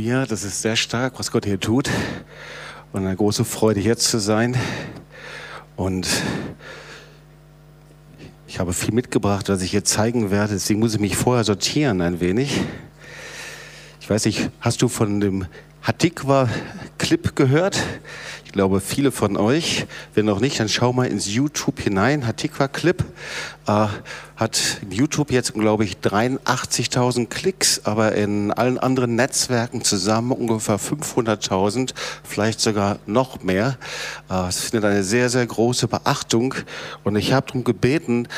Halleluja, das ist sehr stark, was Gott hier tut. Und eine große Freude, hier zu sein. Und ich habe viel mitgebracht, was ich hier zeigen werde. Deswegen muss ich mich vorher sortieren ein wenig. Ich weiß nicht, hast du von dem Hatikwa-Clip gehört? Ich glaube, viele von euch, wenn noch nicht, dann schau mal ins YouTube hinein. Hatikwa-Clip äh, hat YouTube jetzt, glaube ich, 83.000 Klicks, aber in allen anderen Netzwerken zusammen ungefähr 500.000, vielleicht sogar noch mehr. Äh, es findet eine sehr, sehr große Beachtung und ich habe darum gebeten,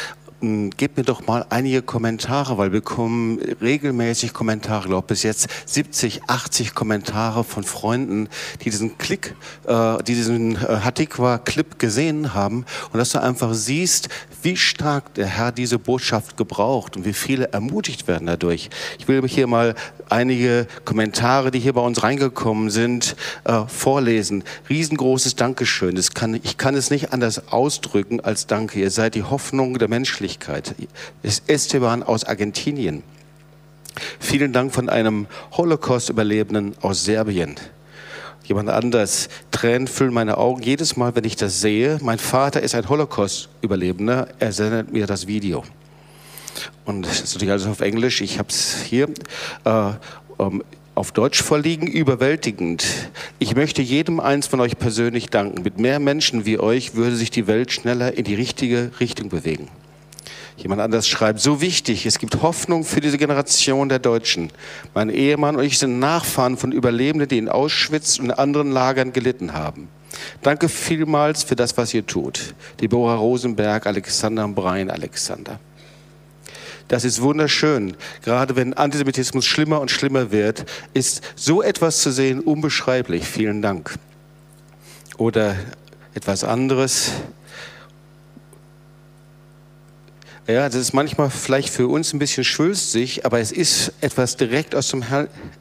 gebt mir doch mal einige Kommentare, weil wir bekommen regelmäßig Kommentare, glaube bis jetzt 70, 80 Kommentare von Freunden, die diesen Klick, äh, die diesen äh, Hatikwa-Clip gesehen haben und dass du einfach siehst, wie stark der Herr diese Botschaft gebraucht und wie viele ermutigt werden dadurch. Ich will hier mal einige Kommentare, die hier bei uns reingekommen sind, äh, vorlesen. Riesengroßes Dankeschön. Kann, ich kann es nicht anders ausdrücken als Danke. Ihr seid die Hoffnung der Menschlichkeit. ist Esteban aus Argentinien. Vielen Dank von einem Holocaust-Überlebenden aus Serbien. Jemand anders. Tränen füllen meine Augen jedes Mal, wenn ich das sehe. Mein Vater ist ein Holocaust-Überlebender. Er sendet mir das Video. Und das ist natürlich alles auf Englisch. Ich habe es hier. Äh, ähm, auf Deutsch vorliegen, überwältigend. Ich möchte jedem eins von euch persönlich danken. Mit mehr Menschen wie euch würde sich die Welt schneller in die richtige Richtung bewegen. Jemand anders schreibt, so wichtig, es gibt Hoffnung für diese Generation der Deutschen. Mein Ehemann und ich sind Nachfahren von Überlebenden, die in Auschwitz und anderen Lagern gelitten haben. Danke vielmals für das, was ihr tut. Deborah Rosenberg, Alexander Brein, Alexander. Das ist wunderschön. Gerade wenn Antisemitismus schlimmer und schlimmer wird, ist so etwas zu sehen unbeschreiblich. Vielen Dank. Oder etwas anderes. Ja, das ist manchmal vielleicht für uns ein bisschen schwülstig, aber es ist etwas direkt aus dem,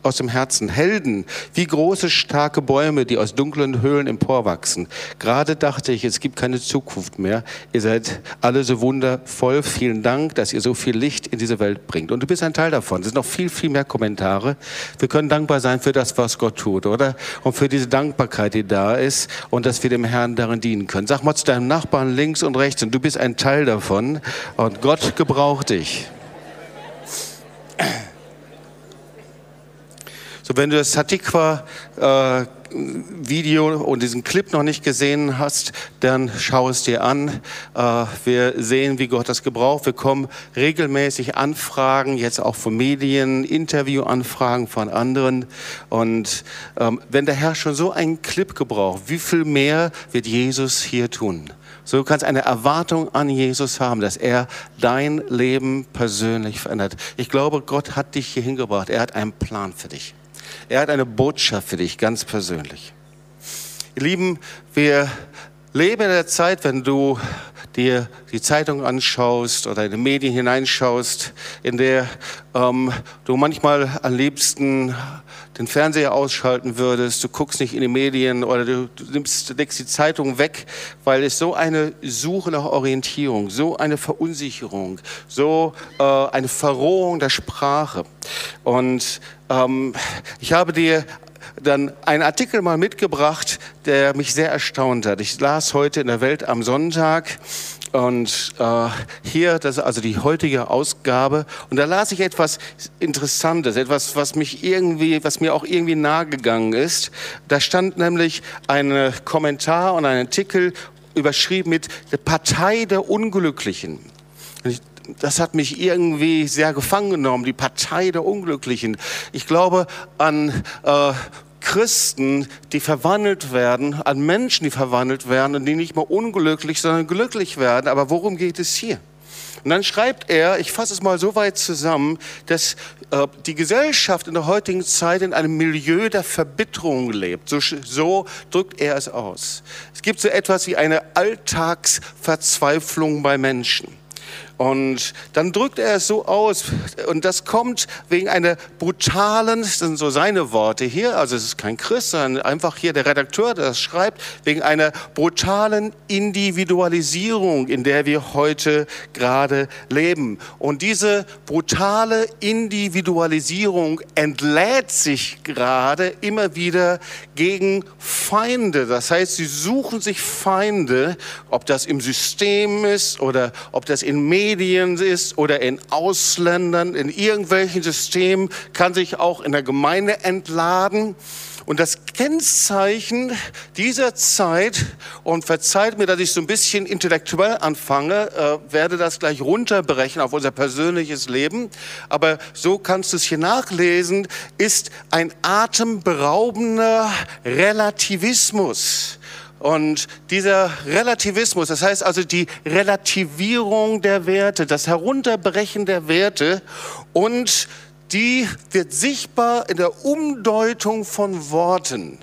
aus dem Herzen. Helden, wie große, starke Bäume, die aus dunklen Höhlen emporwachsen. Gerade dachte ich, es gibt keine Zukunft mehr. Ihr seid alle so wundervoll. Vielen Dank, dass ihr so viel Licht in diese Welt bringt. Und du bist ein Teil davon. Es sind noch viel, viel mehr Kommentare. Wir können dankbar sein für das, was Gott tut, oder? Und für diese Dankbarkeit, die da ist und dass wir dem Herrn darin dienen können. Sag mal zu deinem Nachbarn links und rechts und du bist ein Teil davon. Und und Gott gebraucht dich. So, wenn du das Satikwa äh, Video und diesen Clip noch nicht gesehen hast, dann schau es dir an. Äh, wir sehen, wie Gott das gebraucht. Wir kommen regelmäßig Anfragen, jetzt auch von Medien, Interviewanfragen von anderen. Und ähm, wenn der Herr schon so einen Clip gebraucht, wie viel mehr wird Jesus hier tun? So du kannst eine Erwartung an Jesus haben, dass er dein Leben persönlich verändert. Ich glaube, Gott hat dich hier hingebracht. Er hat einen Plan für dich. Er hat eine Botschaft für dich, ganz persönlich. Ihr Lieben, wir leben in der Zeit, wenn du dir die Zeitung anschaust oder in die Medien hineinschaust, in der ähm, du manchmal am liebsten den Fernseher ausschalten würdest, du guckst nicht in die Medien oder du, du nimmst, legst die Zeitung weg, weil es so eine Suche nach Orientierung, so eine Verunsicherung, so äh, eine Verrohung der Sprache. Und ähm, ich habe dir dann einen Artikel mal mitgebracht, der mich sehr erstaunt hat. Ich las heute in der Welt am Sonntag und äh, hier, das ist also die heutige Ausgabe. Und da las ich etwas Interessantes, etwas, was mich irgendwie, was mir auch irgendwie nahegegangen ist. Da stand nämlich ein Kommentar und ein Artikel überschrieben mit der Partei der Unglücklichen. das hat mich irgendwie sehr gefangen genommen, die Partei der Unglücklichen. Ich glaube an äh, Christen, die verwandelt werden, an Menschen, die verwandelt werden und die nicht mehr unglücklich, sondern glücklich werden. Aber worum geht es hier? Und dann schreibt er, ich fasse es mal so weit zusammen, dass äh, die Gesellschaft in der heutigen Zeit in einem Milieu der Verbitterung lebt. So, so drückt er es aus. Es gibt so etwas wie eine Alltagsverzweiflung bei Menschen. Und dann drückt er es so aus. Und das kommt wegen einer brutalen, das sind so seine Worte hier, also es ist kein Christ, sondern einfach hier der Redakteur, der das schreibt, wegen einer brutalen Individualisierung, in der wir heute gerade leben. Und diese brutale Individualisierung entlädt sich gerade immer wieder gegen Feinde. Das heißt, sie suchen sich Feinde, ob das im System ist oder ob das in Medien ist oder in Ausländern, in irgendwelchen Systemen, kann sich auch in der Gemeinde entladen. Und das Kennzeichen dieser Zeit, und verzeiht mir, dass ich so ein bisschen intellektuell anfange, äh, werde das gleich runterbrechen auf unser persönliches Leben, aber so kannst du es hier nachlesen, ist ein atemberaubender Relativismus. Und dieser Relativismus, das heißt also die Relativierung der Werte, das Herunterbrechen der Werte und die wird sichtbar in der Umdeutung von Worten.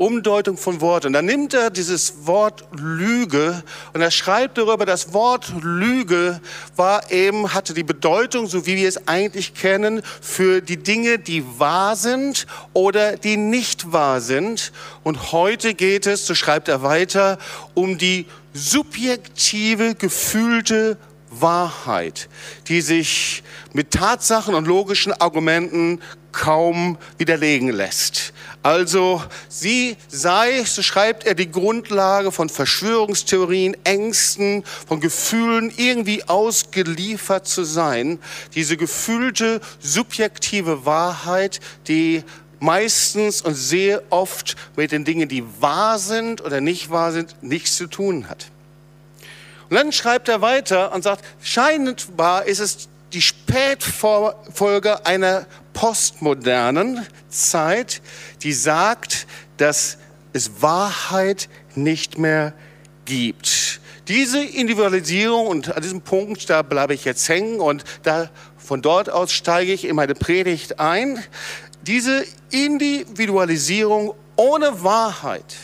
Umdeutung von Worten. Dann nimmt er dieses Wort Lüge und er schreibt darüber, das Wort Lüge war eben, hatte die Bedeutung, so wie wir es eigentlich kennen, für die Dinge, die wahr sind oder die nicht wahr sind. Und heute geht es, so schreibt er weiter, um die subjektive, gefühlte Wahrheit, die sich mit Tatsachen und logischen Argumenten kaum widerlegen lässt. Also sie sei, so schreibt er, die Grundlage von Verschwörungstheorien, Ängsten, von Gefühlen, irgendwie ausgeliefert zu sein. Diese gefühlte, subjektive Wahrheit, die meistens und sehr oft mit den Dingen, die wahr sind oder nicht wahr sind, nichts zu tun hat. Und dann schreibt er weiter und sagt, scheinbar ist es die Spätfolge einer postmodernen Zeit, die sagt, dass es Wahrheit nicht mehr gibt. Diese Individualisierung, und an diesem Punkt, da bleibe ich jetzt hängen und da, von dort aus steige ich in meine Predigt ein, diese Individualisierung ohne Wahrheit,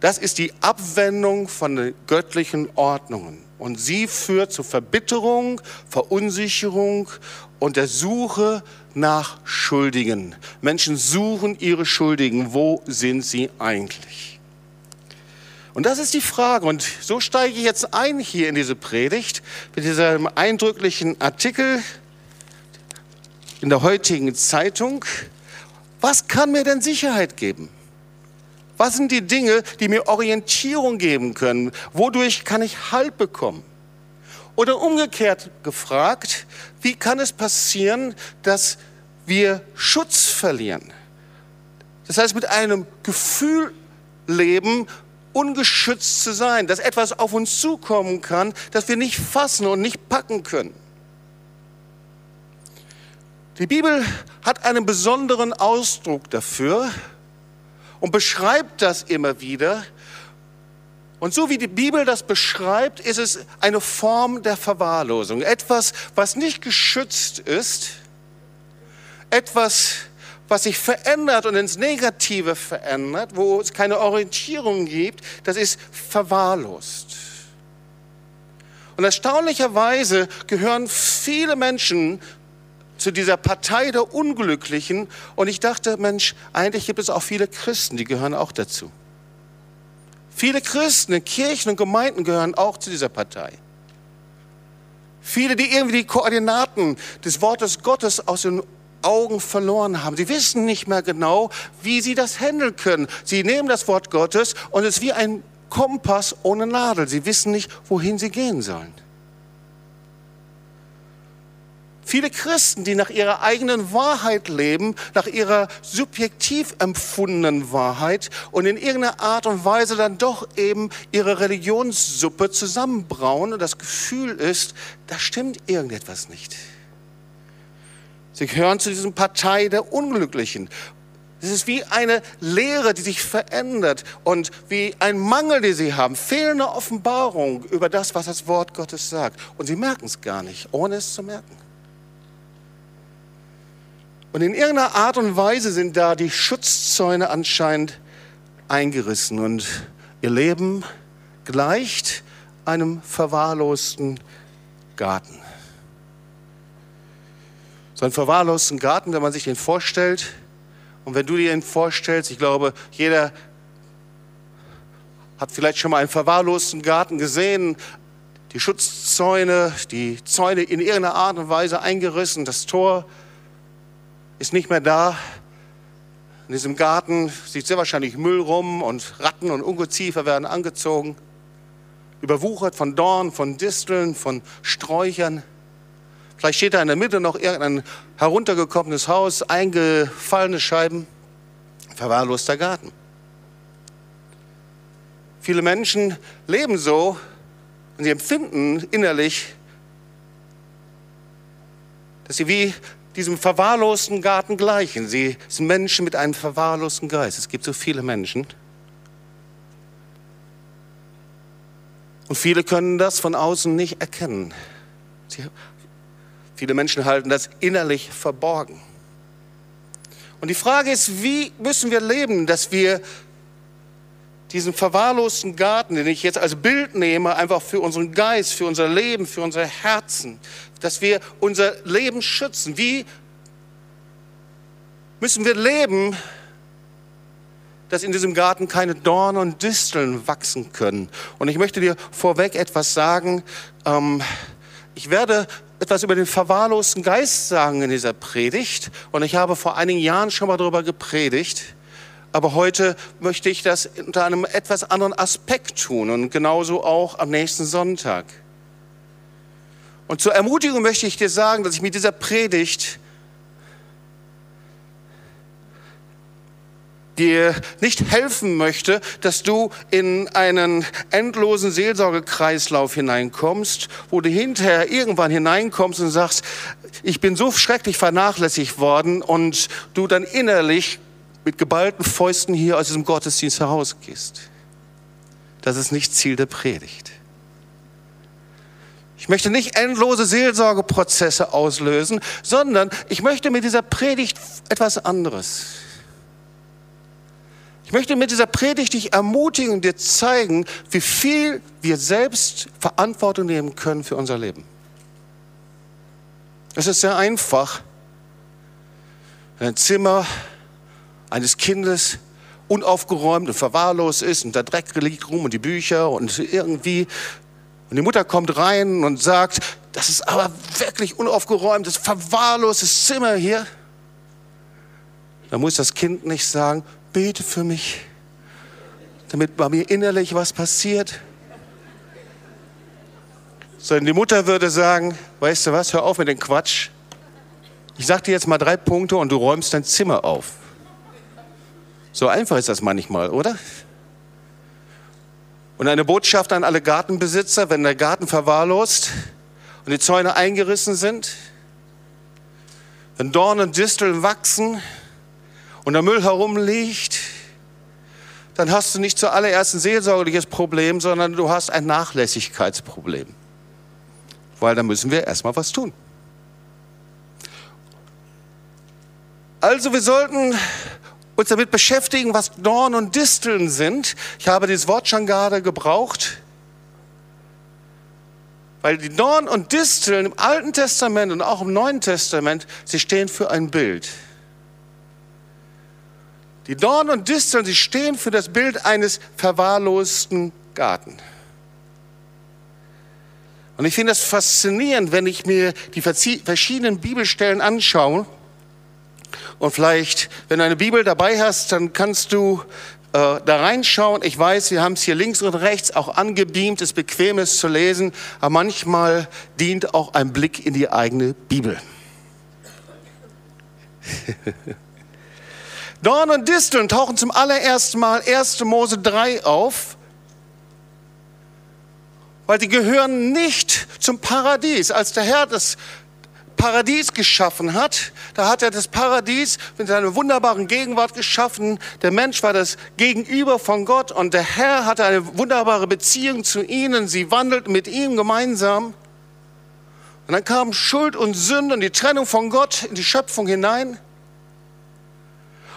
das ist die Abwendung von den göttlichen Ordnungen. Und sie führt zu Verbitterung, Verunsicherung und der Suche nach Schuldigen. Menschen suchen ihre Schuldigen. Wo sind sie eigentlich? Und das ist die Frage. Und so steige ich jetzt ein hier in diese Predigt mit diesem eindrücklichen Artikel in der heutigen Zeitung. Was kann mir denn Sicherheit geben? Was sind die Dinge, die mir Orientierung geben können? Wodurch kann ich Halt bekommen? Oder umgekehrt gefragt, wie kann es passieren, dass wir Schutz verlieren? Das heißt, mit einem Gefühl leben, ungeschützt zu sein, dass etwas auf uns zukommen kann, das wir nicht fassen und nicht packen können. Die Bibel hat einen besonderen Ausdruck dafür, und beschreibt das immer wieder. Und so wie die Bibel das beschreibt, ist es eine Form der Verwahrlosung. Etwas, was nicht geschützt ist, etwas, was sich verändert und ins Negative verändert, wo es keine Orientierung gibt, das ist verwahrlost. Und erstaunlicherweise gehören viele Menschen zu dieser Partei der Unglücklichen. Und ich dachte, Mensch, eigentlich gibt es auch viele Christen, die gehören auch dazu. Viele Christen in Kirchen und Gemeinden gehören auch zu dieser Partei. Viele, die irgendwie die Koordinaten des Wortes Gottes aus den Augen verloren haben. Sie wissen nicht mehr genau, wie sie das handeln können. Sie nehmen das Wort Gottes und es ist wie ein Kompass ohne Nadel. Sie wissen nicht, wohin sie gehen sollen. Viele Christen, die nach ihrer eigenen Wahrheit leben, nach ihrer subjektiv empfundenen Wahrheit und in irgendeiner Art und Weise dann doch eben ihre Religionssuppe zusammenbrauen und das Gefühl ist, da stimmt irgendetwas nicht. Sie gehören zu diesem Partei der Unglücklichen. Es ist wie eine Lehre, die sich verändert und wie ein Mangel, den sie haben, fehlende Offenbarung über das, was das Wort Gottes sagt. Und sie merken es gar nicht, ohne es zu merken. Und in irgendeiner Art und Weise sind da die Schutzzäune anscheinend eingerissen und ihr Leben gleicht einem verwahrlosten Garten. So einen verwahrlosten Garten, wenn man sich den vorstellt, und wenn du dir den vorstellst, ich glaube, jeder hat vielleicht schon mal einen verwahrlosten Garten gesehen, die Schutzzäune, die Zäune in irgendeiner Art und Weise eingerissen, das Tor ist nicht mehr da. In diesem Garten sieht sehr wahrscheinlich Müll rum und Ratten und Ungeziefer werden angezogen, überwuchert von Dorn, von Disteln, von Sträuchern. Vielleicht steht da in der Mitte noch irgendein heruntergekommenes Haus, eingefallene Scheiben, verwahrloster Garten. Viele Menschen leben so und sie empfinden innerlich, dass sie wie diesem verwahrlosten Garten gleichen. Sie sind Menschen mit einem verwahrlosten Geist. Es gibt so viele Menschen. Und viele können das von außen nicht erkennen. Sie, viele Menschen halten das innerlich verborgen. Und die Frage ist, wie müssen wir leben, dass wir diesen verwahrlosten Garten, den ich jetzt als Bild nehme, einfach für unseren Geist, für unser Leben, für unser Herzen, dass wir unser Leben schützen. Wie müssen wir leben, dass in diesem Garten keine Dornen und Disteln wachsen können? Und ich möchte dir vorweg etwas sagen. Ähm, ich werde etwas über den verwahrlosten Geist sagen in dieser Predigt. Und ich habe vor einigen Jahren schon mal darüber gepredigt. Aber heute möchte ich das unter einem etwas anderen Aspekt tun und genauso auch am nächsten Sonntag. Und zur Ermutigung möchte ich dir sagen, dass ich mit dieser Predigt dir nicht helfen möchte, dass du in einen endlosen Seelsorgekreislauf hineinkommst, wo du hinterher irgendwann hineinkommst und sagst, ich bin so schrecklich vernachlässigt worden und du dann innerlich mit geballten Fäusten hier aus diesem Gottesdienst herausgehst. Das ist nicht Ziel der Predigt. Ich möchte nicht endlose Seelsorgeprozesse auslösen, sondern ich möchte mit dieser Predigt etwas anderes. Ich möchte mit dieser Predigt dich ermutigen und dir zeigen, wie viel wir selbst Verantwortung nehmen können für unser Leben. Es ist sehr einfach, ein Zimmer eines Kindes unaufgeräumt und verwahrlost ist und der Dreck liegt rum und die Bücher und irgendwie. Und die Mutter kommt rein und sagt, das ist aber wirklich unaufgeräumt, das verwahrlostes Zimmer hier. Da muss das Kind nicht sagen, bete für mich, damit bei mir innerlich was passiert. Sondern die Mutter würde sagen, weißt du was, hör auf mit dem Quatsch. Ich sag dir jetzt mal drei Punkte und du räumst dein Zimmer auf. So einfach ist das manchmal, oder? Und eine Botschaft an alle Gartenbesitzer, wenn der Garten verwahrlost und die Zäune eingerissen sind, wenn Dornen und Disteln wachsen und der Müll herumliegt, dann hast du nicht zuallererst ein seelsorgliches Problem, sondern du hast ein Nachlässigkeitsproblem. Weil da müssen wir erstmal was tun. Also wir sollten uns damit beschäftigen, was Dorn und Disteln sind. Ich habe dieses Wort schon gerade gebraucht. Weil die Dorn und Disteln im Alten Testament und auch im Neuen Testament, sie stehen für ein Bild. Die Dorn und Disteln, sie stehen für das Bild eines verwahrlosten Garten. Und ich finde das faszinierend, wenn ich mir die verschiedenen Bibelstellen anschaue und vielleicht, wenn du eine Bibel dabei hast, dann kannst du äh, da reinschauen. Ich weiß, wir haben es hier links und rechts auch angebeamt, es bequem ist zu lesen, aber manchmal dient auch ein Blick in die eigene Bibel. Dorn und Disteln tauchen zum allerersten Mal 1. Mose 3 auf, weil die gehören nicht zum Paradies. Als der Herr das Paradies geschaffen hat, da hat er das Paradies mit seiner wunderbaren Gegenwart geschaffen. Der Mensch war das Gegenüber von Gott und der Herr hatte eine wunderbare Beziehung zu ihnen. Sie wandelten mit ihm gemeinsam. Und dann kam Schuld und Sünde und die Trennung von Gott in die Schöpfung hinein.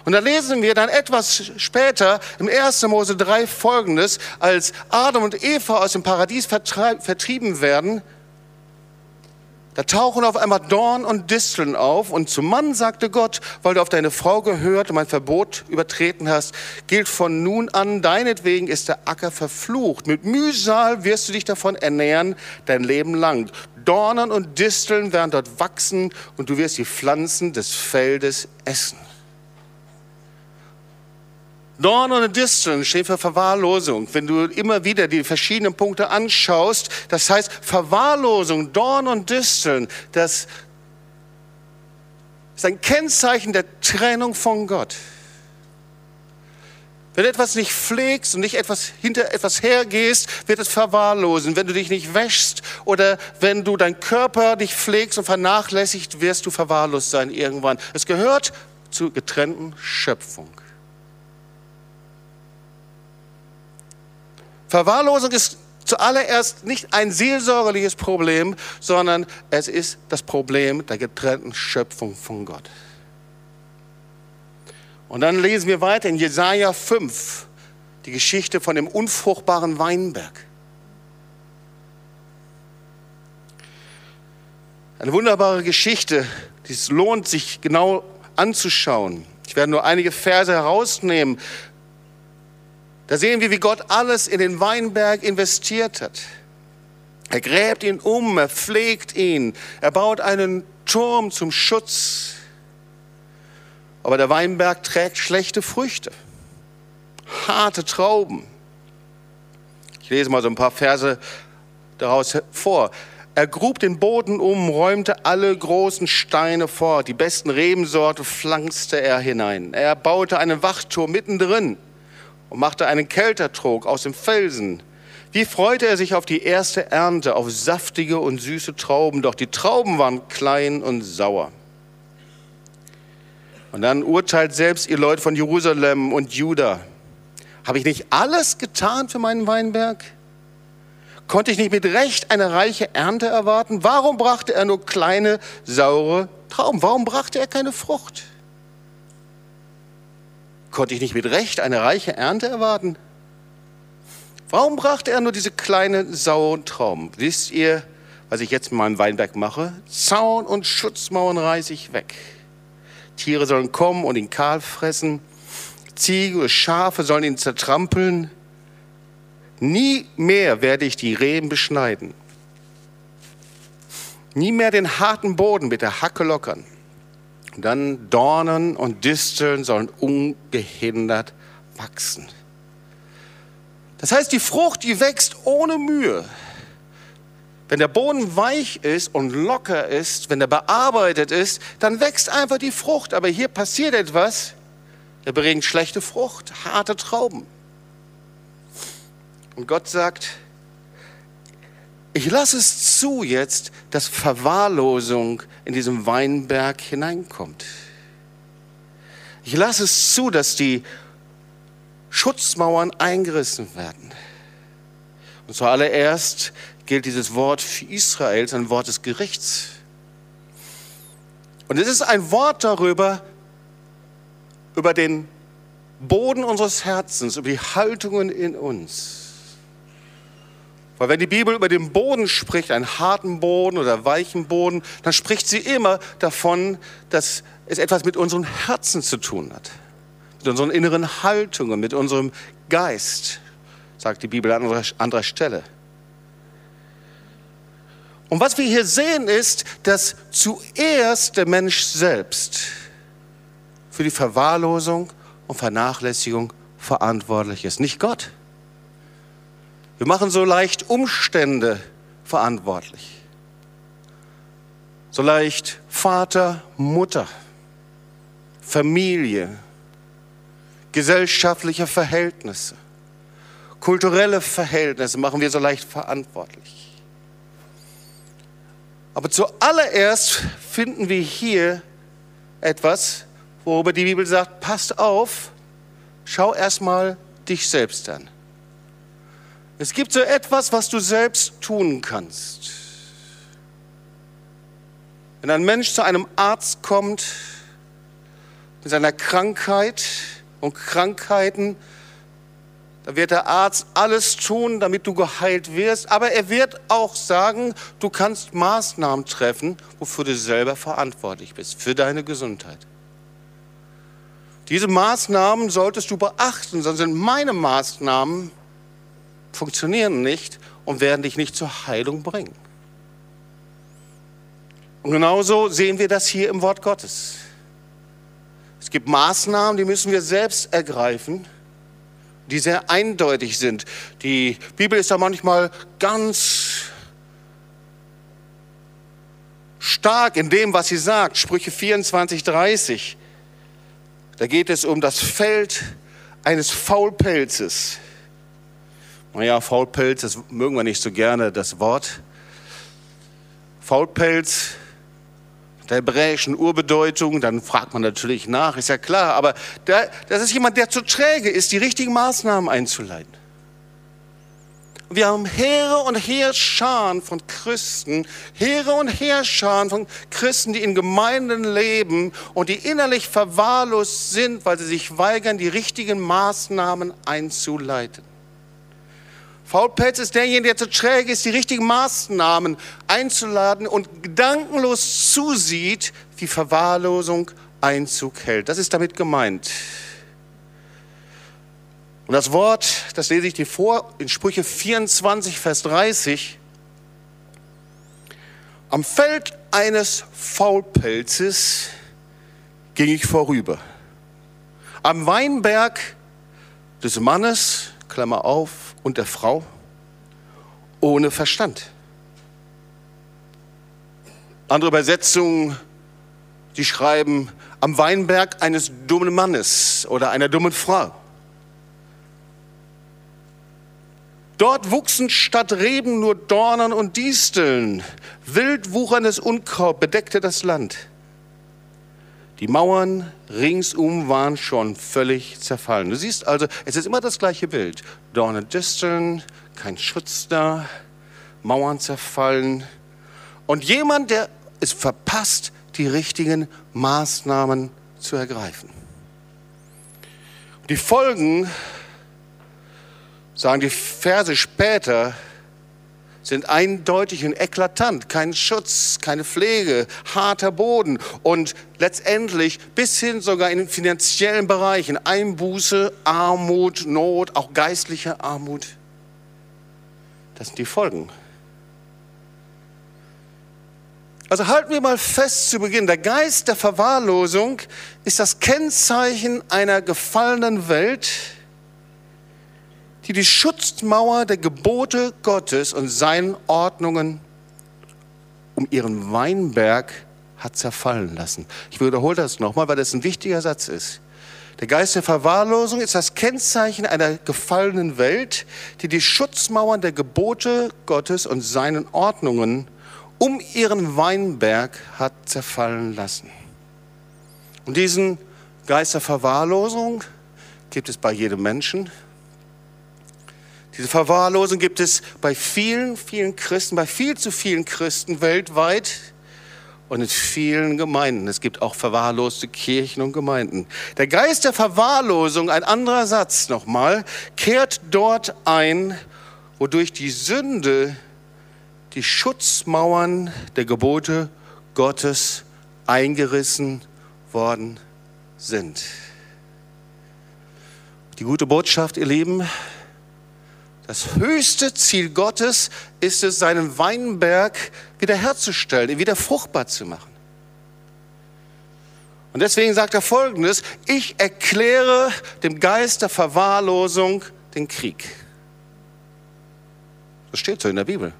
Und da lesen wir dann etwas später im 1. Mose 3 folgendes, als Adam und Eva aus dem Paradies vertrieben werden, Da tauchen auf einmal Dorn und Disteln auf und zum Mann sagte Gott, weil du auf deine Frau gehört und mein Verbot übertreten hast, gilt von nun an, deinetwegen ist der Acker verflucht. Mit Mühsal wirst du dich davon ernähren dein Leben lang. Dornen und Disteln werden dort wachsen und du wirst die Pflanzen des Feldes essen. Dornen und Disteln stehen für Verwahrlosung. Wenn du immer wieder die verschiedenen Punkte anschaust, das heißt Verwahrlosung, Dorn und Disteln, das ist ein Kennzeichen der Trennung von Gott. Wenn du etwas nicht pflegst und nicht etwas hinter etwas hergehst, wird es verwahrlosen. Wenn du dich nicht wäschst oder wenn du deinen Körper nicht pflegst und vernachlässigt, wirst du verwahrlost sein irgendwann. Es gehört zur getrennten Schöpfung. Verwahrlosung ist zuallererst nicht ein seelsorgerliches Problem, sondern es ist das Problem der getrennten Schöpfung von Gott. Und dann lesen wir weiter in Jesaja 5 die Geschichte von dem unfruchtbaren Weinberg. Eine wunderbare Geschichte, die es lohnt, sich genau anzuschauen. Ich werde nur einige Verse herausnehmen, da sehen wir, wie Gott alles in den Weinberg investiert hat. Er gräbt ihn um, er pflegt ihn, er baut einen Turm zum Schutz. Aber der Weinberg trägt schlechte Früchte, harte Trauben. Ich lese mal so ein paar Verse daraus vor. Er grub den Boden um, räumte alle großen Steine fort, die besten Rebensorte pflanzte er hinein. Er baute einen Wachturm mittendrin und machte einen Keltertrog aus dem Felsen. Wie freute er sich auf die erste Ernte, auf saftige und süße Trauben, doch die Trauben waren klein und sauer. Und dann urteilt selbst ihr Leute von Jerusalem und Juda. Habe ich nicht alles getan für meinen Weinberg? Konnte ich nicht mit Recht eine reiche Ernte erwarten? Warum brachte er nur kleine, saure Trauben? Warum brachte er keine Frucht? Konnte ich nicht mit Recht eine reiche Ernte erwarten? Warum brachte er nur diese kleinen sauren Trauben? Wisst ihr, was ich jetzt mit meinem Weinberg mache? Zaun und Schutzmauern reiße ich weg. Tiere sollen kommen und ihn kahl fressen. Ziege und Schafe sollen ihn zertrampeln. Nie mehr werde ich die Reben beschneiden. Nie mehr den harten Boden mit der Hacke lockern. Dann Dornen und Disteln sollen ungehindert wachsen. Das heißt, die Frucht, die wächst ohne Mühe. Wenn der Boden weich ist und locker ist, wenn er bearbeitet ist, dann wächst einfach die Frucht. Aber hier passiert etwas, er bringt schlechte Frucht, harte Trauben. Und Gott sagt, ich lasse es zu jetzt, dass Verwahrlosung in diesem Weinberg hineinkommt. Ich lasse es zu, dass die Schutzmauern eingerissen werden. Und zuallererst gilt dieses Wort für Israel ein Wort des Gerichts. Und es ist ein Wort darüber, über den Boden unseres Herzens, über die Haltungen in uns. Weil wenn die Bibel über den Boden spricht, einen harten Boden oder weichen Boden, dann spricht sie immer davon, dass es etwas mit unserem Herzen zu tun hat. Mit unseren inneren Haltungen, mit unserem Geist, sagt die Bibel an anderer Stelle. Und was wir hier sehen ist, dass zuerst der Mensch selbst für die Verwahrlosung und Vernachlässigung verantwortlich ist, nicht Gott. Wir machen so leicht Umstände verantwortlich. So leicht Vater, Mutter, Familie, gesellschaftliche Verhältnisse, kulturelle Verhältnisse machen wir so leicht verantwortlich. Aber zuallererst finden wir hier etwas, worüber die Bibel sagt, passt auf, schau erstmal dich selbst an. Es gibt so etwas, was du selbst tun kannst. Wenn ein Mensch zu einem Arzt kommt mit seiner Krankheit und Krankheiten Da wird der Arzt alles tun, damit du geheilt wirst. Aber er wird auch sagen, du kannst Maßnahmen treffen, wofür du selber verantwortlich bist, für deine Gesundheit. Diese Maßnahmen solltest du beachten, sonst sind meine Maßnahmen funktionieren nicht und werden dich nicht zur Heilung bringen. Und genauso sehen wir das hier im Wort Gottes. Es gibt Maßnahmen, die müssen wir selbst ergreifen, die sehr eindeutig sind. Die Bibel ist da manchmal ganz stark in dem, was sie sagt. Sprüche 24, 30. Da geht es um das Feld eines Faulpelzes. Naja, Faulpelz, das mögen wir nicht so gerne, das Wort. Faulpelz der hebräischen Urbedeutung, dann fragt man natürlich nach, ist ja klar, aber der, das ist jemand, der zu träge ist, die richtigen Maßnahmen einzuleiten. Wir haben Heere und Heerscharen von Christen, Heere und Heerscharen von Christen, die in Gemeinden leben und die innerlich verwahrlost sind, weil sie sich weigern, die richtigen Maßnahmen einzuleiten. Faulpelz ist derjenige, der zu träge ist, die richtigen Maßnahmen einzuladen und gedankenlos zusieht, wie Verwahrlosung Einzug hält. Das ist damit gemeint. Und das Wort, das lese ich dir vor, in Sprüche 24, Vers 30. Am Feld eines Faulpelzes ging ich vorüber. Am Weinberg des Mannes, Klammer auf, und der Frau ohne Verstand. Andere Übersetzungen, die schreiben am Weinberg eines dummen Mannes oder einer dummen Frau. Dort wuchsen statt Reben nur Dornen und Disteln. Wild wucherndes Unkraut bedeckte das Land. Die Mauern ringsum waren schon völlig zerfallen. Du siehst also, es ist immer das gleiche Bild. Dornen, Disteln, kein Schutz da, Mauern zerfallen. Und jemand, der es verpasst, die richtigen Maßnahmen zu ergreifen. Die Folgen, sagen die Verse später, sind eindeutig und eklatant. Kein Schutz, keine Pflege, harter Boden und letztendlich bis hin sogar in den finanziellen Bereichen Einbuße, Armut, Not, auch geistliche Armut. Das sind die Folgen. Also halten wir mal fest zu Beginn, der Geist der Verwahrlosung ist das Kennzeichen einer gefallenen Welt, die die Schutzmauer der Gebote Gottes und seinen Ordnungen um ihren Weinberg hat zerfallen lassen. Ich wiederhole das nochmal, weil das ein wichtiger Satz ist. Der Geist der Verwahrlosung ist das Kennzeichen einer gefallenen Welt, die die Schutzmauern der Gebote Gottes und seinen Ordnungen um ihren Weinberg hat zerfallen lassen. Und diesen Geist der Verwahrlosung gibt es bei jedem Menschen, diese Verwahrlosung gibt es bei vielen, vielen Christen, bei viel zu vielen Christen weltweit und in vielen Gemeinden. Es gibt auch verwahrloste Kirchen und Gemeinden. Der Geist der Verwahrlosung, ein anderer Satz nochmal, kehrt dort ein, wodurch die Sünde die Schutzmauern der Gebote Gottes eingerissen worden sind. Die gute Botschaft, ihr Lieben, das höchste Ziel Gottes ist es, seinen Weinberg wiederherzustellen, ihn wieder fruchtbar zu machen. Und deswegen sagt er folgendes, ich erkläre dem Geist der Verwahrlosung den Krieg. Das steht so in der Bibel.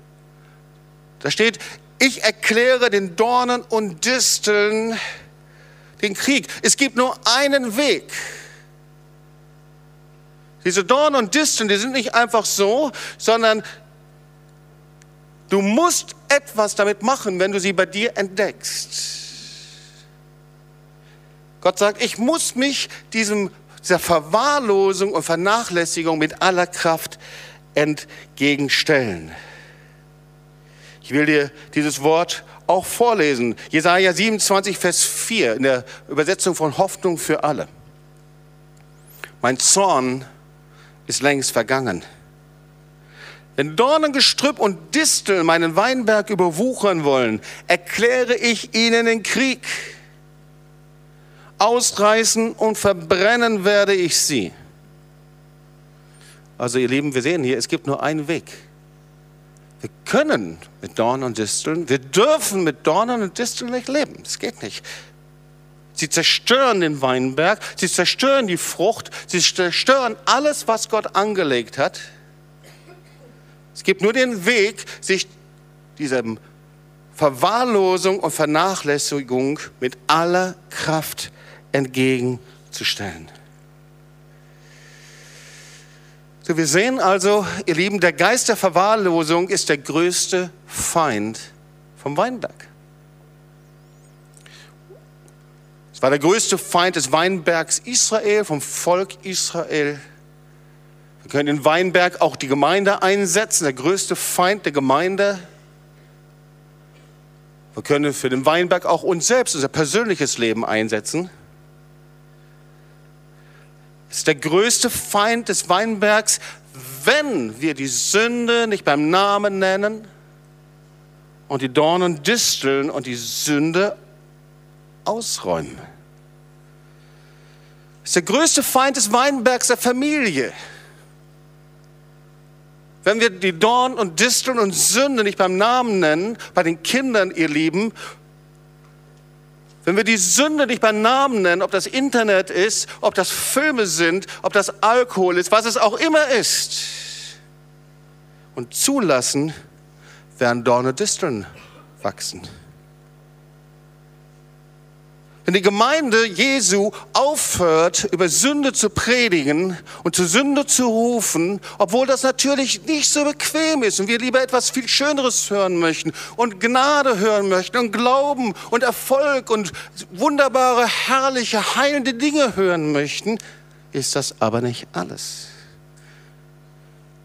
Da steht, ich erkläre den Dornen und Disteln den Krieg. Es gibt nur einen Weg. Diese Dornen und Disteln, die sind nicht einfach so, sondern du musst etwas damit machen, wenn du sie bei dir entdeckst. Gott sagt, ich muss mich diesem, dieser Verwahrlosung und Vernachlässigung mit aller Kraft entgegenstellen. Ich will dir dieses Wort auch vorlesen. Jesaja 27, Vers 4 in der Übersetzung von Hoffnung für alle. Mein Zorn ist längst vergangen. Wenn Dornengestrüpp und Distel meinen Weinberg überwuchern wollen, erkläre ich ihnen den Krieg. Ausreißen und verbrennen werde ich sie. Also ihr Lieben, wir sehen hier, es gibt nur einen Weg. Wir können mit Dornen und Disteln, wir dürfen mit Dornen und Disteln nicht leben. Das geht nicht. Sie zerstören den Weinberg, sie zerstören die Frucht, sie zerstören alles, was Gott angelegt hat. Es gibt nur den Weg, sich dieser Verwahrlosung und Vernachlässigung mit aller Kraft entgegenzustellen. So, wir sehen also, ihr Lieben, der Geist der Verwahrlosung ist der größte Feind vom Weinberg. War der größte Feind des Weinbergs Israel, vom Volk Israel. Wir können den Weinberg auch die Gemeinde einsetzen, der größte Feind der Gemeinde. Wir können für den Weinberg auch uns selbst, unser persönliches Leben einsetzen. Es ist der größte Feind des Weinbergs, wenn wir die Sünde nicht beim Namen nennen und die Dornen disteln und die Sünde ausräumen. Ist der größte Feind des Weinbergs der Familie. Wenn wir die Dornen und Disteln und Sünde nicht beim Namen nennen, bei den Kindern, ihr Lieben, wenn wir die Sünde nicht beim Namen nennen, ob das Internet ist, ob das Filme sind, ob das Alkohol ist, was es auch immer ist, und zulassen, werden Dorne Disteln wachsen. Wenn die Gemeinde Jesu aufhört, über Sünde zu predigen und zu Sünde zu rufen, obwohl das natürlich nicht so bequem ist und wir lieber etwas viel Schöneres hören möchten und Gnade hören möchten und Glauben und Erfolg und wunderbare, herrliche, heilende Dinge hören möchten, ist das aber nicht alles.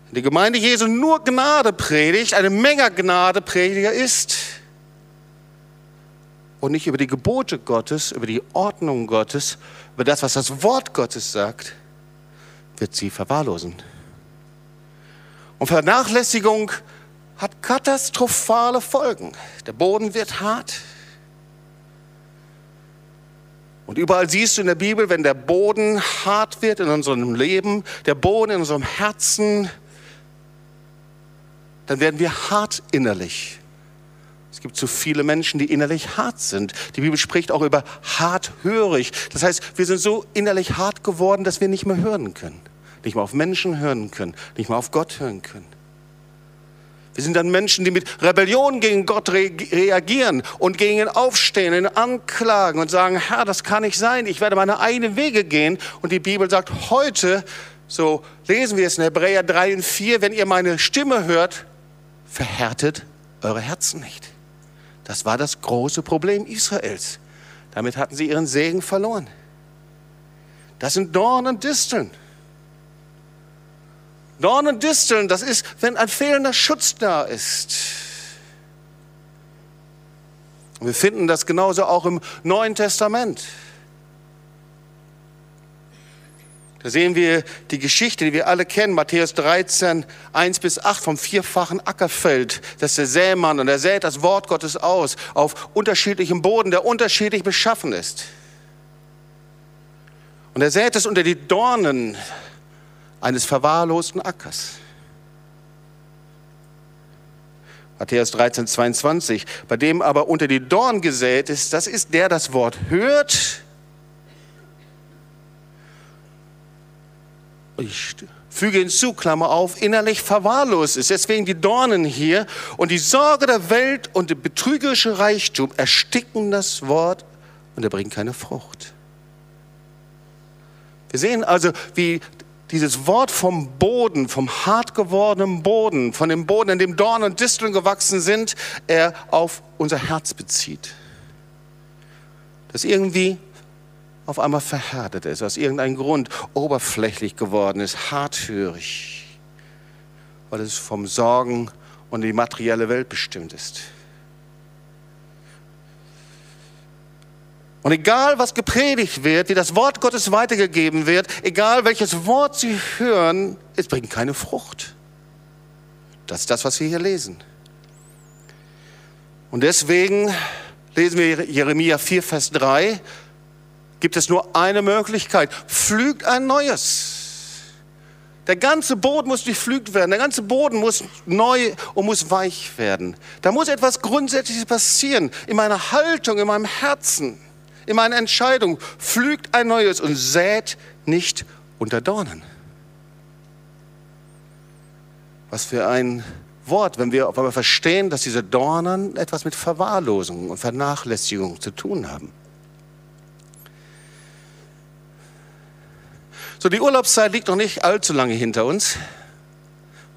Wenn die Gemeinde Jesu nur Gnade predigt, eine Menge Gnade Prediger ist, und nicht über die Gebote Gottes, über die Ordnung Gottes, über das, was das Wort Gottes sagt, wird sie verwahrlosen. Und Vernachlässigung hat katastrophale Folgen. Der Boden wird hart. Und überall siehst du in der Bibel, wenn der Boden hart wird in unserem Leben, der Boden in unserem Herzen, dann werden wir hart innerlich. Gibt zu viele Menschen, die innerlich hart sind. Die Bibel spricht auch über harthörig. Das heißt, wir sind so innerlich hart geworden, dass wir nicht mehr hören können. Nicht mehr auf Menschen hören können, nicht mehr auf Gott hören können. Wir sind dann Menschen, die mit Rebellion gegen Gott re reagieren und gegen ihn aufstehen, ihn anklagen und sagen, Herr, das kann nicht sein, ich werde meine eigenen Wege gehen. Und die Bibel sagt, heute, so lesen wir es in Hebräer 3 und 4, wenn ihr meine Stimme hört, verhärtet eure Herzen nicht. Das war das große Problem Israels. Damit hatten sie ihren Segen verloren. Das sind Dornen und Disteln. Dornen und Disteln, das ist, wenn ein fehlender Schutz da ist. wir finden das genauso auch im Neuen Testament. Da sehen wir die Geschichte, die wir alle kennen, Matthäus 13, 1 bis 8 vom vierfachen Ackerfeld. Das ist der Sämann und er sät das Wort Gottes aus auf unterschiedlichem Boden, der unterschiedlich beschaffen ist. Und er sät es unter die Dornen eines verwahrlosten Ackers. Matthäus 13, 22. Bei dem aber unter die Dornen gesät ist, das ist der das Wort hört ich füge hinzu, Klammer auf, innerlich verwahrlost ist. Deswegen die Dornen hier und die Sorge der Welt und der betrügerische Reichtum ersticken das Wort und er bringt keine Frucht. Wir sehen also, wie dieses Wort vom Boden, vom hart gewordenen Boden, von dem Boden, in dem Dornen und Disteln gewachsen sind, er auf unser Herz bezieht. Das irgendwie auf einmal verhärtet ist, aus irgendeinem Grund oberflächlich geworden ist, harthörig, weil es vom Sorgen und die materielle Welt bestimmt ist. Und egal, was gepredigt wird, wie das Wort Gottes weitergegeben wird, egal welches Wort Sie hören, es bringt keine Frucht. Das ist das, was wir hier lesen. Und deswegen lesen wir Jeremia 4, Vers 3, gibt es nur eine Möglichkeit. Pflügt ein neues. Der ganze Boden muss durchpflügt werden. Der ganze Boden muss neu und muss weich werden. Da muss etwas Grundsätzliches passieren in meiner Haltung, in meinem Herzen, in meiner Entscheidung. Pflügt ein neues und sät nicht unter Dornen. Was für ein Wort, wenn wir, wenn wir verstehen, dass diese Dornen etwas mit Verwahrlosung und Vernachlässigung zu tun haben. So, die Urlaubszeit liegt noch nicht allzu lange hinter uns.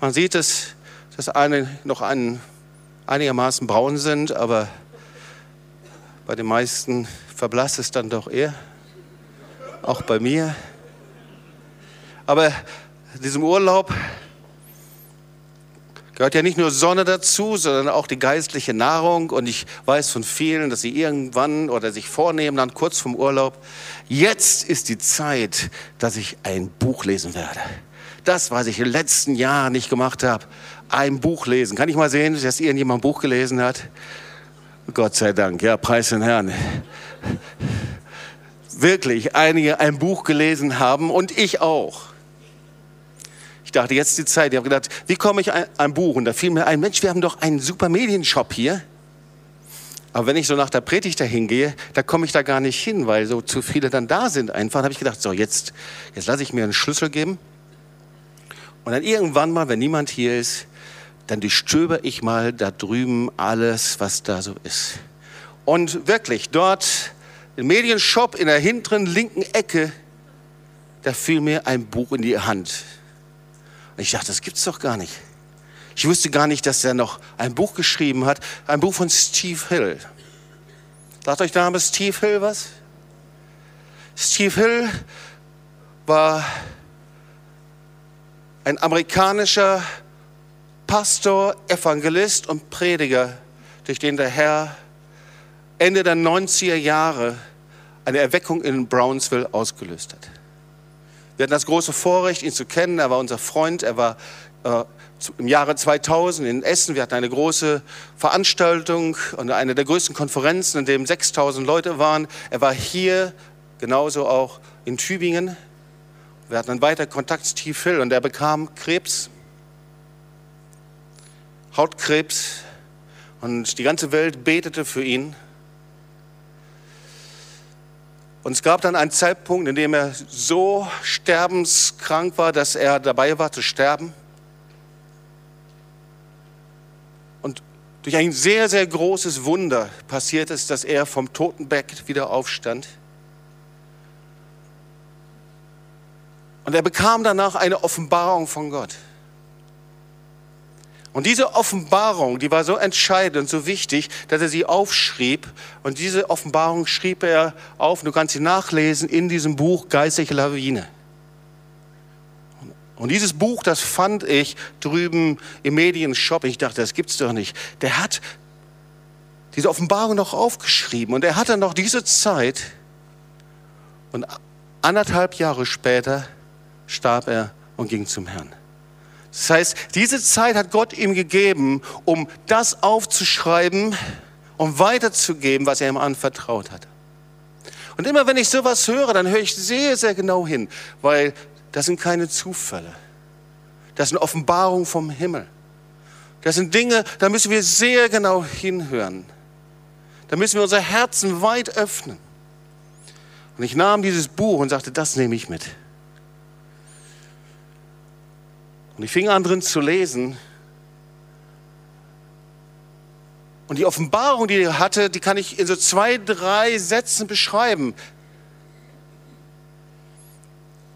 Man sieht es, dass eine noch ein, einigermaßen braun sind, aber bei den meisten verblasst es dann doch eher. Auch bei mir. Aber diesem Urlaub gehört ja nicht nur Sonne dazu, sondern auch die geistliche Nahrung. Und ich weiß von vielen, dass sie irgendwann oder sich vornehmen, dann kurz vom Urlaub, jetzt ist die Zeit, dass ich ein Buch lesen werde. Das, was ich in den letzten Jahren nicht gemacht habe, ein Buch lesen. Kann ich mal sehen, dass irgendjemand ein Buch gelesen hat? Gott sei Dank, ja, preis den Herrn. Wirklich, einige ein Buch gelesen haben und ich auch. Ich dachte, jetzt ist die Zeit. Ich habe gedacht, wie komme ich an ein Buch? Und da fiel mir ein, Mensch, wir haben doch einen super Medienshop hier. Aber wenn ich so nach der Predigt dahin gehe, da komme ich da gar nicht hin, weil so zu viele dann da sind einfach. Da habe ich gedacht, so jetzt, jetzt lasse ich mir einen Schlüssel geben. Und dann irgendwann mal, wenn niemand hier ist, dann durchstöber ich mal da drüben alles, was da so ist. Und wirklich, dort im Medienshop in der hinteren linken Ecke, da fiel mir ein Buch in die Hand. Und ich dachte, das gibt's doch gar nicht. Ich wusste gar nicht, dass er noch ein Buch geschrieben hat, ein Buch von Steve Hill. Sagt euch der Name Steve Hill was? Steve Hill war ein amerikanischer Pastor, Evangelist und Prediger, durch den der Herr Ende der 90er Jahre eine Erweckung in Brownsville ausgelöst hat. Wir hatten das große Vorrecht, ihn zu kennen. Er war unser Freund. Er war äh, im Jahre 2000 in Essen. Wir hatten eine große Veranstaltung und eine der größten Konferenzen, in dem 6000 Leute waren. Er war hier, genauso auch in Tübingen. Wir hatten dann weiter Kontakt zu Steve Hill und er bekam Krebs, Hautkrebs und die ganze Welt betete für ihn. Und es gab dann einen Zeitpunkt, in dem er so sterbenskrank war, dass er dabei war zu sterben. Und durch ein sehr, sehr großes Wunder passiert es, dass er vom Totenbett wieder aufstand. Und er bekam danach eine Offenbarung von Gott. Und diese Offenbarung, die war so entscheidend und so wichtig, dass er sie aufschrieb. Und diese Offenbarung schrieb er auf, du kannst sie nachlesen in diesem Buch Geistliche Lawine. Und dieses Buch, das fand ich drüben im Medienshop. Ich dachte, das gibt's doch nicht. Der hat diese Offenbarung noch aufgeschrieben und er hatte noch diese Zeit. Und anderthalb Jahre später starb er und ging zum Herrn. Das heißt, diese Zeit hat Gott ihm gegeben, um das aufzuschreiben und weiterzugeben, was er ihm anvertraut hat. Und immer wenn ich sowas höre, dann höre ich sehr, sehr genau hin, weil das sind keine Zufälle. Das sind Offenbarungen vom Himmel. Das sind Dinge, da müssen wir sehr genau hinhören. Da müssen wir unser Herzen weit öffnen. Und ich nahm dieses Buch und sagte, das nehme ich mit. Und ich fing an drin zu lesen. Und die Offenbarung, die er hatte, die kann ich in so zwei, drei Sätzen beschreiben.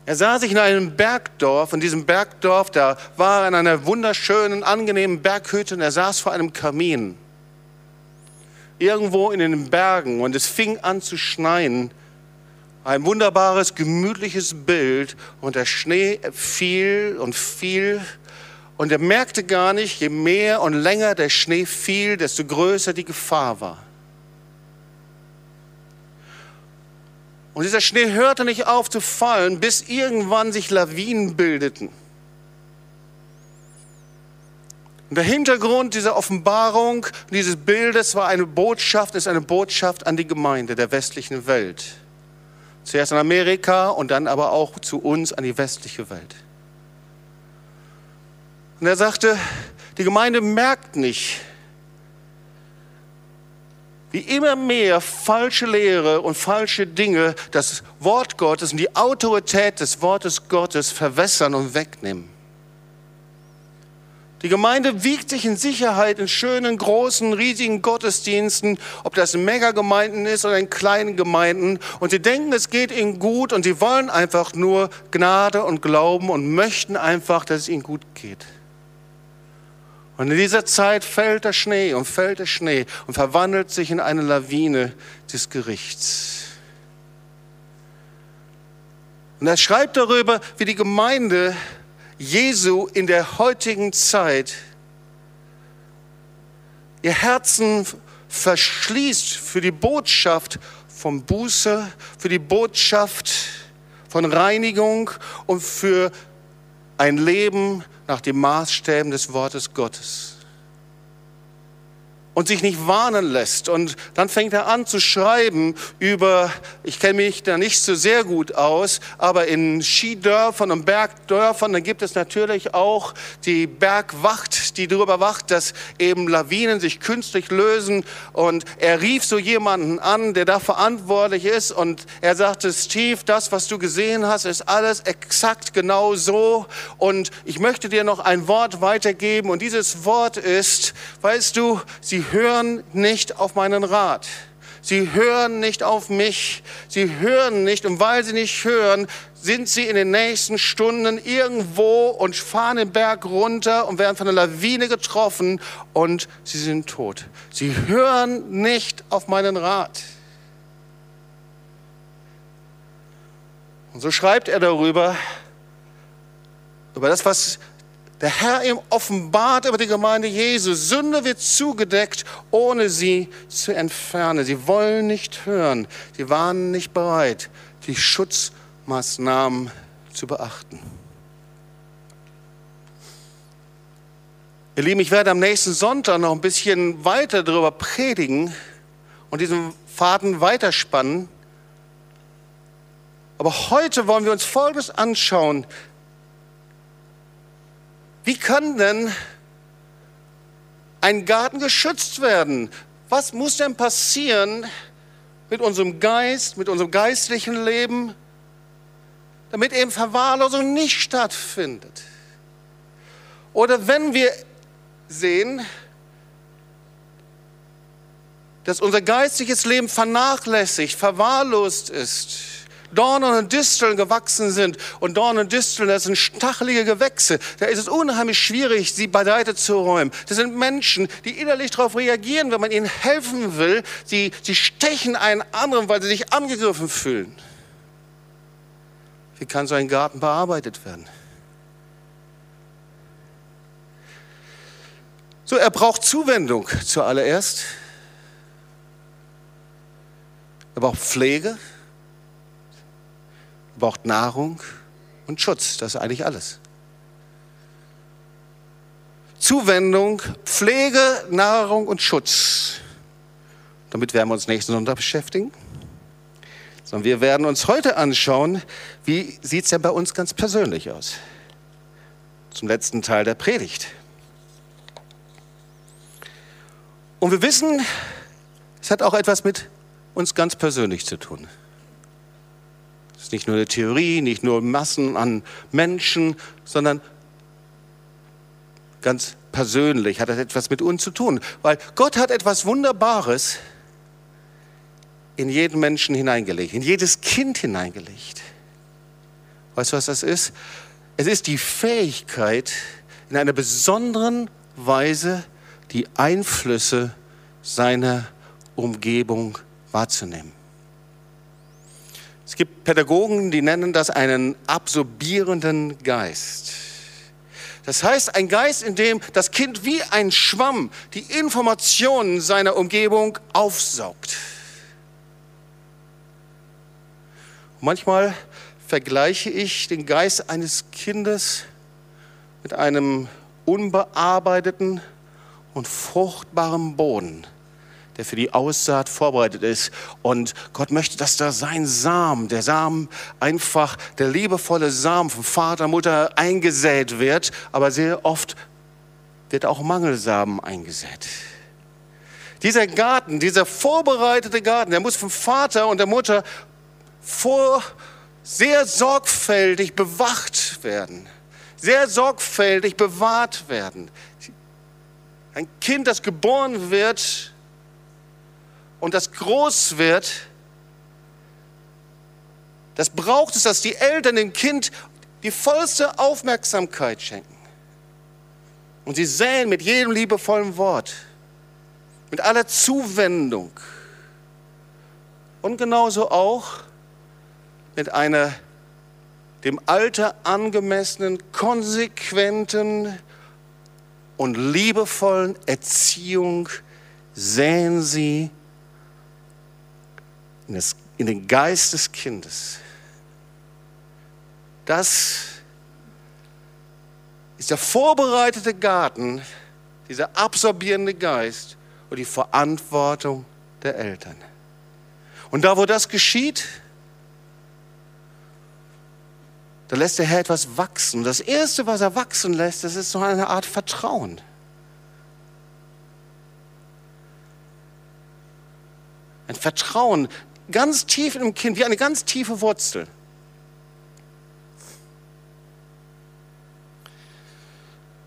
Er sah sich in einem Bergdorf, in diesem Bergdorf, da war er in einer wunderschönen, angenehmen Berghütte und er saß vor einem Kamin. Irgendwo in den Bergen und es fing an zu schneien ein wunderbares, gemütliches Bild und der Schnee fiel und fiel und er merkte gar nicht, je mehr und länger der Schnee fiel, desto größer die Gefahr war. Und dieser Schnee hörte nicht auf zu fallen, bis irgendwann sich Lawinen bildeten. Und der Hintergrund dieser Offenbarung, dieses Bildes war eine Botschaft, ist eine Botschaft an die Gemeinde der westlichen Welt. Zuerst in Amerika und dann aber auch zu uns an die westliche Welt. Und er sagte, die Gemeinde merkt nicht, wie immer mehr falsche Lehre und falsche Dinge das Wort Gottes und die Autorität des Wortes Gottes verwässern und wegnehmen. Die Gemeinde wiegt sich in Sicherheit in schönen, großen, riesigen Gottesdiensten, ob das in Megagemeinden ist oder in kleinen Gemeinden. Und sie denken, es geht ihnen gut und sie wollen einfach nur Gnade und Glauben und möchten einfach, dass es ihnen gut geht. Und in dieser Zeit fällt der Schnee und fällt der Schnee und verwandelt sich in eine Lawine des Gerichts. Und er schreibt darüber, wie die Gemeinde Jesu in der heutigen Zeit ihr Herzen verschließt für die Botschaft von Buße, für die Botschaft von Reinigung und für ein Leben nach den Maßstäben des Wortes Gottes und sich nicht warnen lässt. Und dann fängt er an zu schreiben über, ich kenne mich da nicht so sehr gut aus, aber in Skidörfern und Bergdörfern, da gibt es natürlich auch die Bergwacht, die darüber wacht, dass eben Lawinen sich künstlich lösen. Und er rief so jemanden an, der da verantwortlich ist und er sagte, Steve, das, was du gesehen hast, ist alles exakt genau so. Und ich möchte dir noch ein Wort weitergeben und dieses Wort ist, weißt du, sie hören nicht auf meinen Rat. Sie hören nicht auf mich. Sie hören nicht. Und weil sie nicht hören, sind sie in den nächsten Stunden irgendwo und fahren den Berg runter und werden von einer Lawine getroffen und sie sind tot. Sie hören nicht auf meinen Rat. Und so schreibt er darüber, über das, was der Herr ihm offenbart über die Gemeinde Jesu. Sünde wird zugedeckt, ohne sie zu entfernen. Sie wollen nicht hören. Sie waren nicht bereit, die Schutzmaßnahmen zu beachten. Ihr Lieben, ich werde am nächsten Sonntag noch ein bisschen weiter darüber predigen und diesen Faden weiterspannen. Aber heute wollen wir uns Folgendes anschauen. Wie kann denn ein Garten geschützt werden? Was muss denn passieren mit unserem Geist, mit unserem geistlichen Leben, damit eben Verwahrlosung nicht stattfindet? Oder wenn wir sehen, dass unser geistliches Leben vernachlässigt, verwahrlost ist, Dornen und Disteln gewachsen sind. Und Dornen und Disteln, das sind stachelige Gewächse. Da ist es unheimlich schwierig, sie beiseite zu räumen. Das sind Menschen, die innerlich darauf reagieren, wenn man ihnen helfen will. Sie, sie stechen einen anderen, weil sie sich angegriffen fühlen. Wie kann so ein Garten bearbeitet werden? So, er braucht Zuwendung zuallererst. Er braucht Pflege braucht Nahrung und Schutz. Das ist eigentlich alles. Zuwendung, Pflege, Nahrung und Schutz. Damit werden wir uns nächsten Sonntag beschäftigen. Sondern wir werden uns heute anschauen, wie sieht es denn bei uns ganz persönlich aus. Zum letzten Teil der Predigt. Und wir wissen, es hat auch etwas mit uns ganz persönlich zu tun ist nicht nur eine Theorie, nicht nur Massen an Menschen, sondern ganz persönlich hat das etwas mit uns zu tun. Weil Gott hat etwas Wunderbares in jeden Menschen hineingelegt, in jedes Kind hineingelegt. Weißt du, was das ist? Es ist die Fähigkeit, in einer besonderen Weise die Einflüsse seiner Umgebung wahrzunehmen. Es gibt Pädagogen, die nennen das einen absorbierenden Geist. Das heißt, ein Geist, in dem das Kind wie ein Schwamm die Informationen seiner Umgebung aufsaugt. Manchmal vergleiche ich den Geist eines Kindes mit einem unbearbeiteten und fruchtbaren Boden, der für die Aussaat vorbereitet ist. Und Gott möchte, dass da sein Samen, der Samen einfach, der liebevolle Samen von Vater, Mutter eingesät wird, aber sehr oft wird auch Mangelsamen eingesät. Dieser Garten, dieser vorbereitete Garten, der muss vom Vater und der Mutter vor, sehr sorgfältig bewacht werden, sehr sorgfältig bewahrt werden. Ein Kind, das geboren wird und das groß wird, das braucht es, dass die Eltern dem Kind die vollste Aufmerksamkeit schenken. Und sie säen mit jedem liebevollen Wort, mit aller Zuwendung und genauso auch mit einer dem Alter angemessenen, konsequenten und liebevollen Erziehung säen sie in, den Geist des Kindes. Das ist der vorbereitete Garten, dieser absorbierende Geist und die Verantwortung der Eltern. Und da, wo das geschieht, da lässt der Herr etwas wachsen. Das Erste, was er wachsen lässt, das ist so eine Art Vertrauen. Ein Vertrauen ganz tief im Kind, wie eine ganz tiefe Wurzel.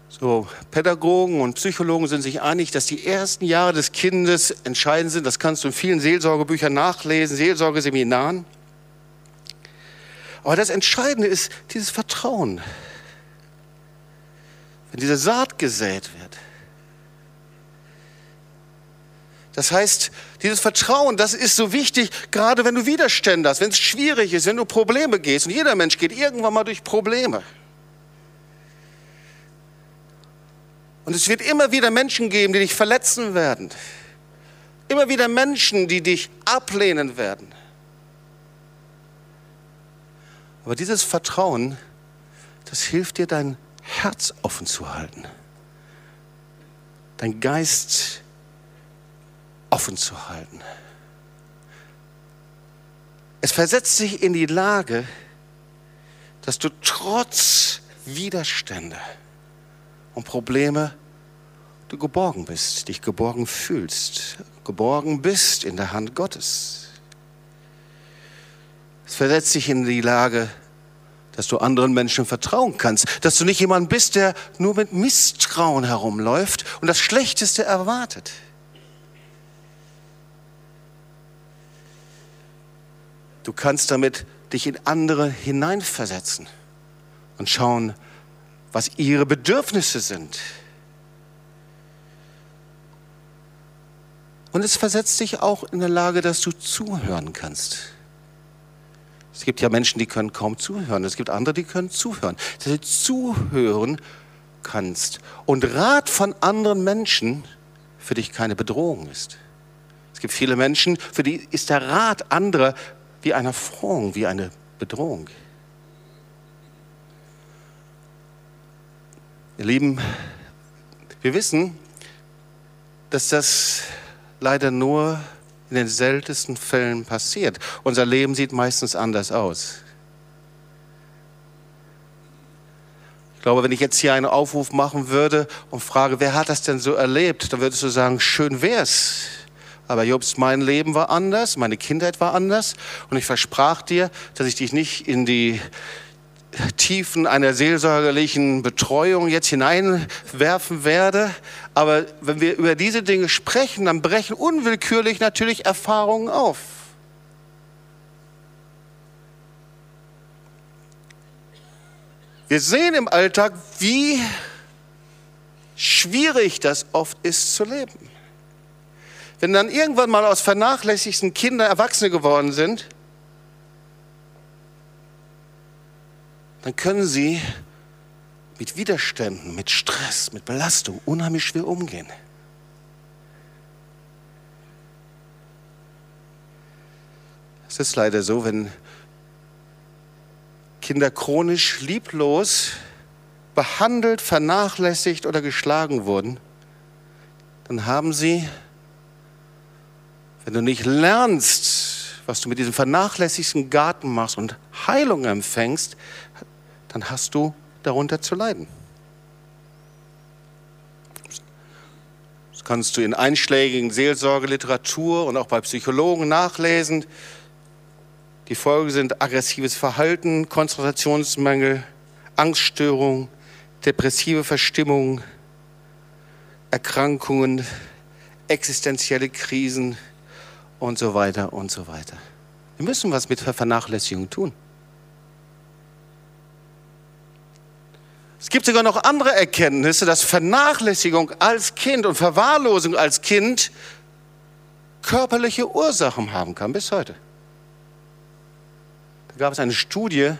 So, Pädagogen und Psychologen sind sich einig, dass die ersten Jahre des Kindes entscheidend sind. Das kannst du in vielen Seelsorgebüchern nachlesen, Seelsorgeseminaren. Aber das Entscheidende ist dieses Vertrauen. Wenn diese Saat gesät wird. Das heißt, dieses Vertrauen, das ist so wichtig, gerade wenn du Widerstände hast, wenn es schwierig ist, wenn du Probleme gehst. Und jeder Mensch geht irgendwann mal durch Probleme. Und es wird immer wieder Menschen geben, die dich verletzen werden. Immer wieder Menschen, die dich ablehnen werden. Aber dieses Vertrauen, das hilft dir, dein Herz offen zu halten. Dein Geist offen zu halten. Es versetzt sich in die Lage, dass du trotz Widerstände, und Probleme du geborgen bist, dich geborgen fühlst, geborgen bist in der Hand Gottes. Es versetzt dich in die Lage, dass du anderen Menschen vertrauen kannst, dass du nicht jemand bist, der nur mit Misstrauen herumläuft und das Schlechteste erwartet. Du kannst damit dich in andere hineinversetzen und schauen, was ihre Bedürfnisse sind. Und es versetzt dich auch in der Lage, dass du zuhören kannst. Es gibt ja Menschen, die können kaum zuhören. Es gibt andere, die können zuhören. Dass du zuhören kannst und Rat von anderen Menschen für dich keine Bedrohung ist. Es gibt viele Menschen, für die ist der Rat anderer wie eine Erfrohung, wie eine Bedrohung. Ihr Lieben, wir wissen, dass das leider nur in den seltensten Fällen passiert. Unser Leben sieht meistens anders aus. Ich glaube, wenn ich jetzt hier einen Aufruf machen würde und frage, wer hat das denn so erlebt, dann würdest du sagen, schön wär's. Aber Jobs, mein Leben war anders, meine Kindheit war anders und ich versprach dir, dass ich dich nicht in die Tiefen einer seelsorgerlichen Betreuung jetzt hineinwerfen werde. Aber wenn wir über diese Dinge sprechen, dann brechen unwillkürlich natürlich Erfahrungen auf. Wir sehen im Alltag, wie schwierig das oft ist zu leben. Wenn dann irgendwann mal aus vernachlässigten Kinder Erwachsene geworden sind, dann können sie mit Widerständen, mit Stress, mit Belastung unheimlich schwer umgehen. Es ist leider so, wenn Kinder chronisch lieblos behandelt, vernachlässigt oder geschlagen wurden, dann haben sie, wenn du nicht lernst, was du mit diesem vernachlässigten Garten machst und Heilung empfängst, dann hast du darunter zu leiden. Das kannst du in einschlägigen Seelsorgeliteratur und auch bei Psychologen nachlesen. Die Folgen sind aggressives Verhalten, Konzentrationsmangel, Angststörung, depressive Verstimmung, Erkrankungen, existenzielle Krisen und so weiter und so weiter. Wir müssen was mit Vernachlässigung tun. Es gibt sogar noch andere Erkenntnisse, dass Vernachlässigung als Kind und Verwahrlosung als Kind körperliche Ursachen haben kann bis heute gab es eine Studie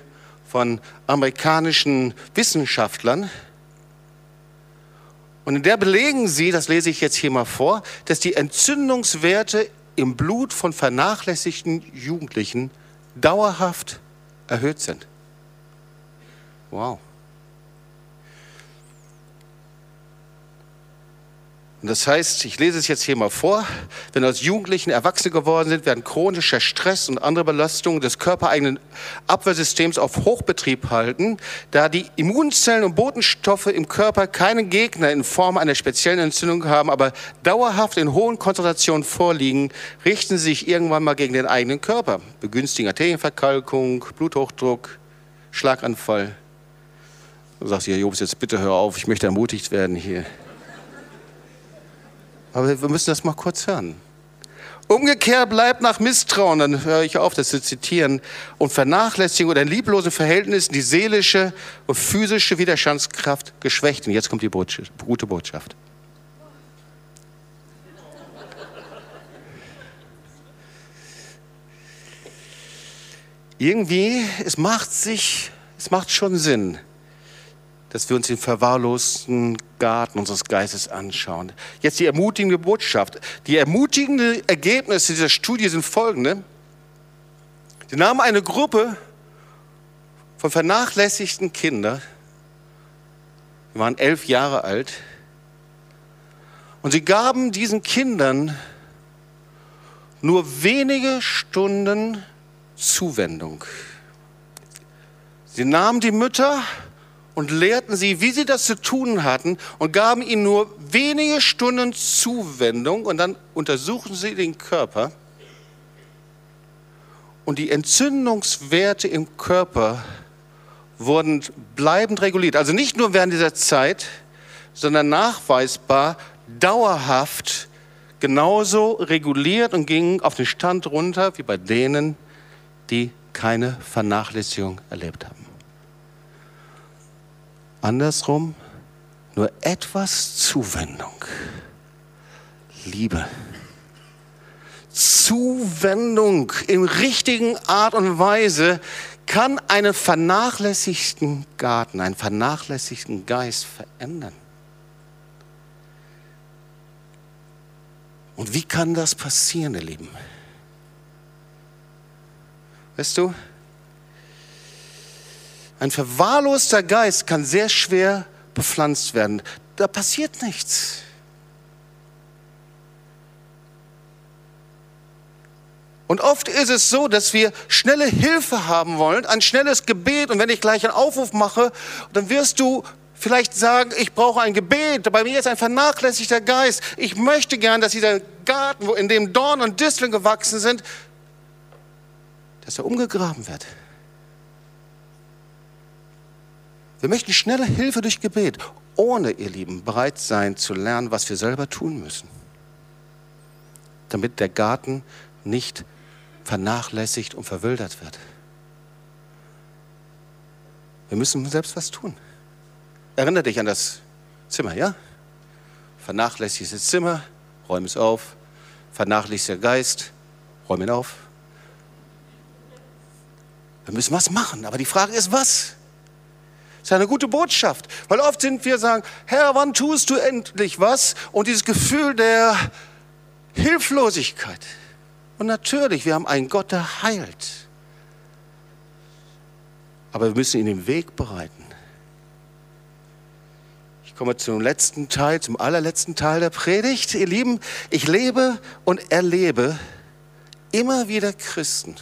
von amerikanischen Wissenschaftlern. Und in der belegen sie, das lese ich jetzt hier mal vor, dass die Entzündungswerte im Blut von vernachlässigten Jugendlichen dauerhaft erhöht sind. Wow. Und das heißt, ich lese es jetzt hier mal vor, wenn aus Jugendlichen Erwachsene geworden sind, werden chronischer Stress und andere Belastungen des körpereigenen Abwehrsystems auf Hochbetrieb halten, da die Immunzellen und Botenstoffe im Körper keinen Gegner in Form einer speziellen Entzündung haben, aber dauerhaft in hohen Konzentrationen vorliegen, richten sie sich irgendwann mal gegen den eigenen Körper, begünstigen Arterienverkalkung, Bluthochdruck, Schlaganfall. Du sagst Jobs, jetzt bitte hör auf, ich möchte ermutigt werden hier. Aber wir müssen das mal kurz hören. Umgekehrt bleibt nach Misstrauen, dann höre ich auf, das zu zitieren, und Vernachlässigung oder in lieblosen Verhältnissen die seelische und physische Widerstandskraft geschwächt. Und jetzt kommt die Botschaft, gute Botschaft. Irgendwie, es macht sich, es macht schon Sinn, dass wir uns den verwahrlosten Garten unseres Geistes anschauen. Jetzt die ermutigende Botschaft. Die ermutigenden Ergebnisse dieser Studie sind folgende. Sie nahmen eine Gruppe von vernachlässigten Kindern, die waren elf Jahre alt, und sie gaben diesen Kindern nur wenige Stunden Zuwendung. Sie nahmen die Mütter und lehrten sie, wie sie das zu tun hatten und gaben ihnen nur wenige Stunden Zuwendung und dann untersuchten sie den Körper und die Entzündungswerte im Körper wurden bleibend reguliert. Also nicht nur während dieser Zeit, sondern nachweisbar dauerhaft genauso reguliert und gingen auf den Stand runter wie bei denen, die keine Vernachlässigung erlebt haben. Andersrum, nur etwas Zuwendung, Liebe. Zuwendung in richtigen Art und Weise kann einen vernachlässigten Garten, einen vernachlässigten Geist verändern. Und wie kann das passieren, ihr Lieben? Weißt du, ein verwahrloster Geist kann sehr schwer bepflanzt werden. Da passiert nichts. Und oft ist es so, dass wir schnelle Hilfe haben wollen, ein schnelles Gebet. Und wenn ich gleich einen Aufruf mache, dann wirst du vielleicht sagen, ich brauche ein Gebet. Bei mir ist ein vernachlässigter Geist. Ich möchte gern, dass dieser Garten, in dem Dorn und Disteln gewachsen sind, dass er umgegraben wird. Wir möchten schnelle Hilfe durch Gebet, ohne, ihr Lieben, bereit sein zu lernen, was wir selber tun müssen, damit der Garten nicht vernachlässigt und verwildert wird. Wir müssen selbst was tun. Erinnere dich an das Zimmer, ja? Vernachlässigtes Zimmer, räum es auf. Vernachlässigter Geist, räum ihn auf. Wir müssen was machen, aber die Frage ist, was? Ist eine gute Botschaft, weil oft sind wir sagen, Herr, wann tust du endlich was? Und dieses Gefühl der Hilflosigkeit. Und natürlich, wir haben einen Gott, der heilt. Aber wir müssen ihnen den Weg bereiten. Ich komme zum letzten Teil, zum allerletzten Teil der Predigt. Ihr Lieben, ich lebe und erlebe immer wieder Christen,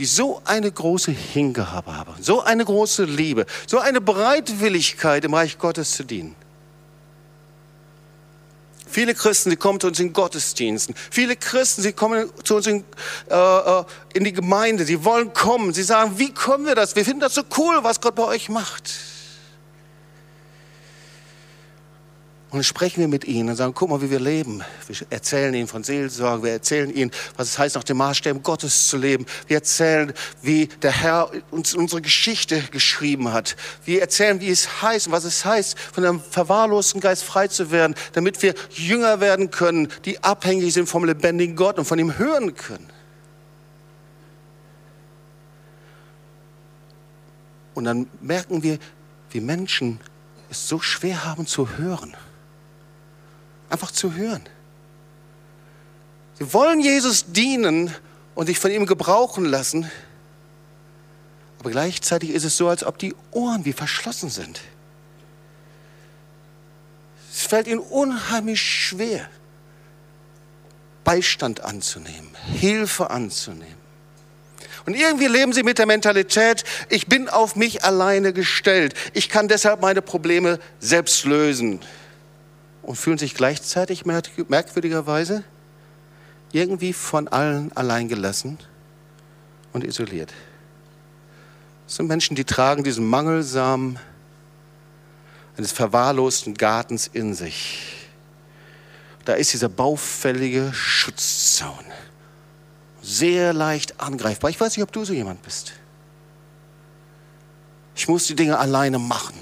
die so eine große Hingabe haben, so eine große Liebe, so eine Bereitwilligkeit im Reich Gottes zu dienen. Viele Christen, die kommen zu uns in Gottesdiensten. Viele Christen, sie kommen zu uns in, äh, äh, in die Gemeinde. Sie wollen kommen. Sie sagen, wie kommen wir das? Wir finden das so cool, was Gott bei euch macht. Und dann sprechen wir mit ihnen und sagen, guck mal, wie wir leben. Wir erzählen ihnen von Seelsorge, wir erzählen ihnen, was es heißt, nach dem Maßstäben Gottes zu leben. Wir erzählen, wie der Herr uns unsere Geschichte geschrieben hat. Wir erzählen, wie es heißt und was es heißt, von einem verwahrlosten Geist frei zu werden, damit wir Jünger werden können, die abhängig sind vom lebendigen Gott und von ihm hören können. Und dann merken wir, wie Menschen es so schwer haben zu hören. Einfach zu hören. Sie wollen Jesus dienen und sich von ihm gebrauchen lassen, aber gleichzeitig ist es so, als ob die Ohren wie verschlossen sind. Es fällt ihnen unheimlich schwer, Beistand anzunehmen, Hilfe anzunehmen. Und irgendwie leben sie mit der Mentalität, ich bin auf mich alleine gestellt. Ich kann deshalb meine Probleme selbst lösen und fühlen sich gleichzeitig merkwürdigerweise irgendwie von allen allein gelassen und isoliert. Das sind Menschen, die tragen diesen Mangelsamen eines verwahrlosten Gartens in sich. Da ist dieser baufällige Schutzzaun. Sehr leicht angreifbar. Ich weiß nicht, ob du so jemand bist. Ich muss die Dinge alleine machen.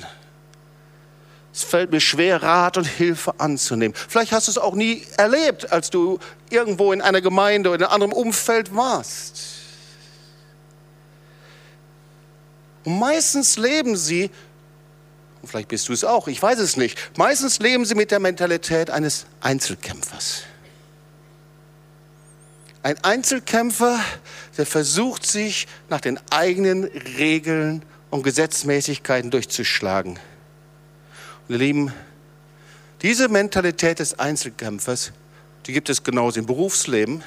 Es fällt mir schwer, Rat und Hilfe anzunehmen. Vielleicht hast du es auch nie erlebt, als du irgendwo in einer Gemeinde oder in einem anderen Umfeld warst. Und meistens leben sie, und vielleicht bist du es auch, ich weiß es nicht, meistens leben sie mit der Mentalität eines Einzelkämpfers. Ein Einzelkämpfer, der versucht, sich nach den eigenen Regeln und Gesetzmäßigkeiten durchzuschlagen. Ihr Lieben, diese Mentalität des Einzelkämpfers, die gibt es genauso im Berufsleben,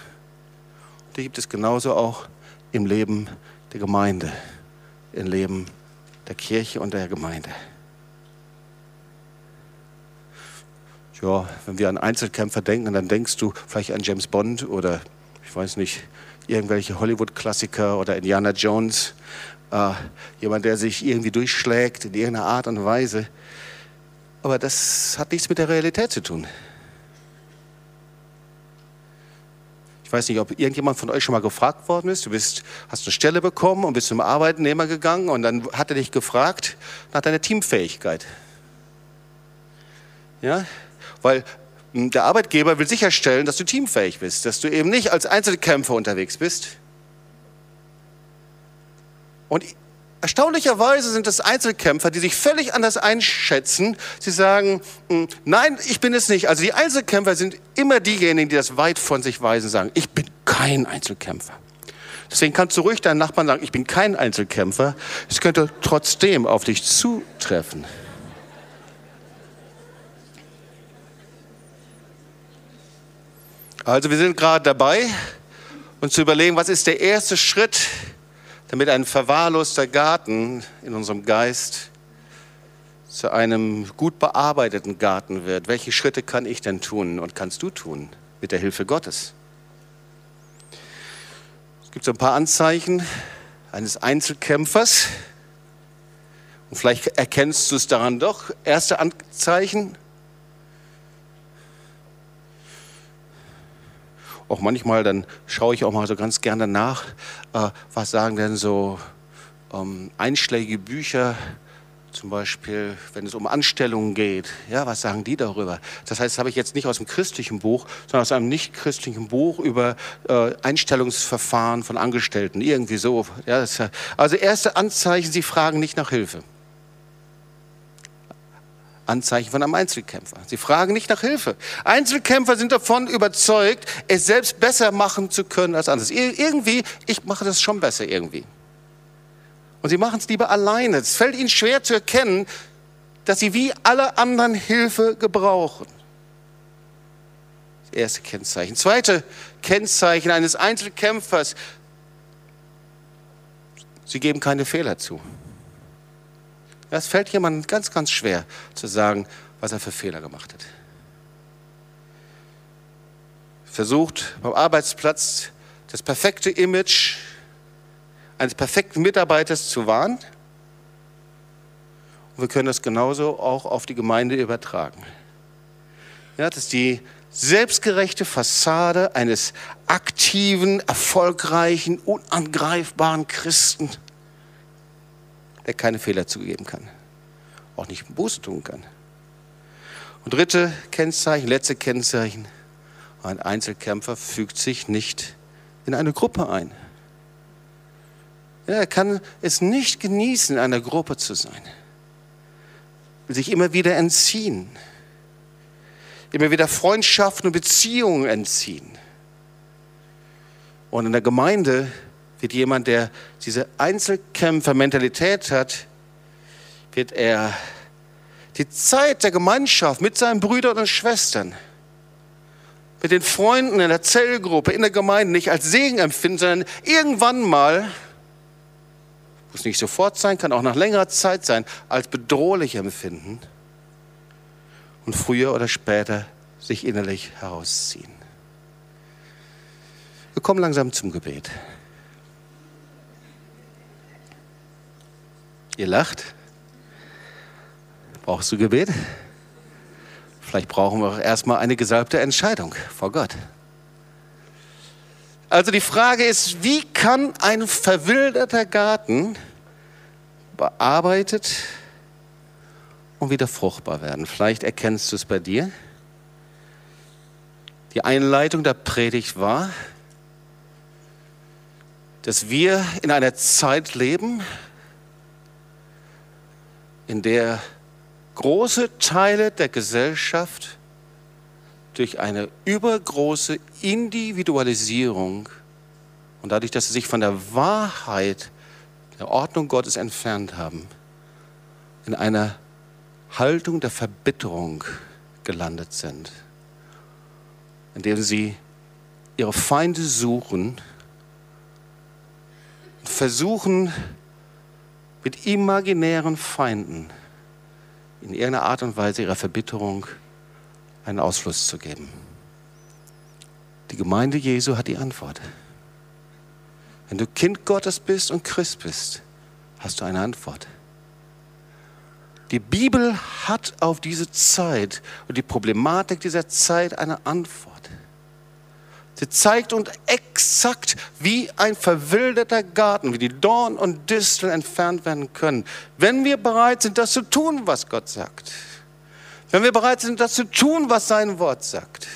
die gibt es genauso auch im Leben der Gemeinde, im Leben der Kirche und der Gemeinde. Ja, wenn wir an Einzelkämpfer denken, dann denkst du vielleicht an James Bond oder ich weiß nicht, irgendwelche Hollywood-Klassiker oder Indiana Jones. Äh, jemand, der sich irgendwie durchschlägt in irgendeiner Art und Weise. Aber das hat nichts mit der Realität zu tun. Ich weiß nicht, ob irgendjemand von euch schon mal gefragt worden ist. Du bist, hast eine Stelle bekommen und bist zum Arbeitnehmer gegangen und dann hat er dich gefragt nach deiner Teamfähigkeit. Ja, weil hm, der Arbeitgeber will sicherstellen, dass du teamfähig bist, dass du eben nicht als Einzelkämpfer unterwegs bist. Und Erstaunlicherweise sind es Einzelkämpfer, die sich völlig anders einschätzen. Sie sagen, hm, nein, ich bin es nicht. Also die Einzelkämpfer sind immer diejenigen, die das weit von sich weisen, sagen, ich bin kein Einzelkämpfer. Deswegen kannst du ruhig deinen Nachbarn sagen, ich bin kein Einzelkämpfer. Es könnte trotzdem auf dich zutreffen. Also wir sind gerade dabei, uns zu überlegen, was ist der erste Schritt, damit ein verwahrloster Garten in unserem Geist zu einem gut bearbeiteten Garten wird. Welche Schritte kann ich denn tun und kannst du tun mit der Hilfe Gottes? Es gibt so ein paar Anzeichen eines Einzelkämpfers. Und vielleicht erkennst du es daran doch. Erste Anzeichen, auch manchmal, dann schaue ich auch mal so ganz gerne nach, äh, was sagen denn so ähm, einschlägige Bücher, zum Beispiel, wenn es um Anstellungen geht, ja, was sagen die darüber? Das heißt, das habe ich jetzt nicht aus einem christlichen Buch, sondern aus einem nicht-christlichen Buch über äh, Einstellungsverfahren von Angestellten, irgendwie so. Ja, das, also erste Anzeichen, sie fragen nicht nach Hilfe. Anzeichen von einem Einzelkämpfer. Sie fragen nicht nach Hilfe. Einzelkämpfer sind davon überzeugt, es selbst besser machen zu können als andere. Irgendwie, ich mache das schon besser irgendwie. Und sie machen es lieber alleine. Es fällt ihnen schwer zu erkennen, dass sie wie alle anderen Hilfe gebrauchen. Das erste Kennzeichen. Zweite Kennzeichen eines Einzelkämpfers. Sie geben keine Fehler zu. Es fällt jemandem ganz, ganz schwer zu sagen, was er für Fehler gemacht hat. Versucht beim Arbeitsplatz das perfekte Image eines perfekten Mitarbeiters zu wahren. Und wir können das genauso auch auf die Gemeinde übertragen. Ja, das ist die selbstgerechte Fassade eines aktiven, erfolgreichen, unangreifbaren Christen, der keine Fehler zugeben kann, auch nicht Buße tun kann. Und dritte Kennzeichen, letzte Kennzeichen, ein Einzelkämpfer fügt sich nicht in eine Gruppe ein. Er kann es nicht genießen, in einer Gruppe zu sein. Will sich immer wieder entziehen. Immer wieder Freundschaften und Beziehungen entziehen. Und in der Gemeinde wird jemand, der diese Einzelkämpfer-Mentalität hat, wird er die Zeit der Gemeinschaft mit seinen Brüdern und Schwestern, mit den Freunden in der Zellgruppe, in der Gemeinde nicht als Segen empfinden, sondern irgendwann mal muss nicht sofort sein, kann auch nach längerer Zeit sein, als bedrohlich empfinden und früher oder später sich innerlich herausziehen. Wir kommen langsam zum Gebet. Ihr lacht. Brauchst du Gebet? Vielleicht brauchen wir auch erstmal eine gesalbte Entscheidung vor Gott. Also die Frage ist, wie kann ein verwilderter Garten bearbeitet und wieder fruchtbar werden? Vielleicht erkennst du es bei dir. Die Einleitung der Predigt war, dass wir in einer Zeit leben, in der große Teile der Gesellschaft durch eine übergroße Individualisierung und dadurch, dass sie sich von der Wahrheit, der Ordnung Gottes entfernt haben, in einer Haltung der Verbitterung gelandet sind, indem sie ihre Feinde suchen und versuchen, mit imaginären Feinden in irgendeiner Art und Weise ihrer Verbitterung einen Ausfluss zu geben. Die Gemeinde Jesu hat die Antwort. Wenn du Kind Gottes bist und Christ bist, hast du eine Antwort. Die Bibel hat auf diese Zeit und die Problematik dieser Zeit eine Antwort. Sie zeigt uns exakt, wie ein verwilderter Garten, wie die Dorn und Disteln entfernt werden können, wenn wir bereit sind, das zu tun, was Gott sagt. Wenn wir bereit sind, das zu tun, was sein Wort sagt.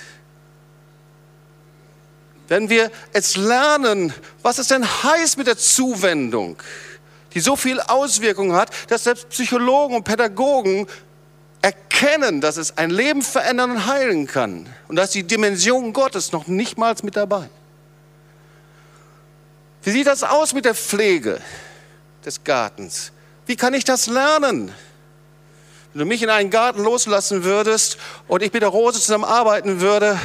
Wenn wir es lernen, was es denn heißt mit der Zuwendung, die so viel Auswirkungen hat, dass selbst Psychologen und Pädagogen erkennen, dass es ein Leben verändern und heilen kann. Und dass die Dimension Gottes noch nicht mal mit dabei. Wie sieht das aus mit der Pflege des Gartens? Wie kann ich das lernen? Wenn du mich in einen Garten loslassen würdest und ich mit der Rose zusammen arbeiten würde,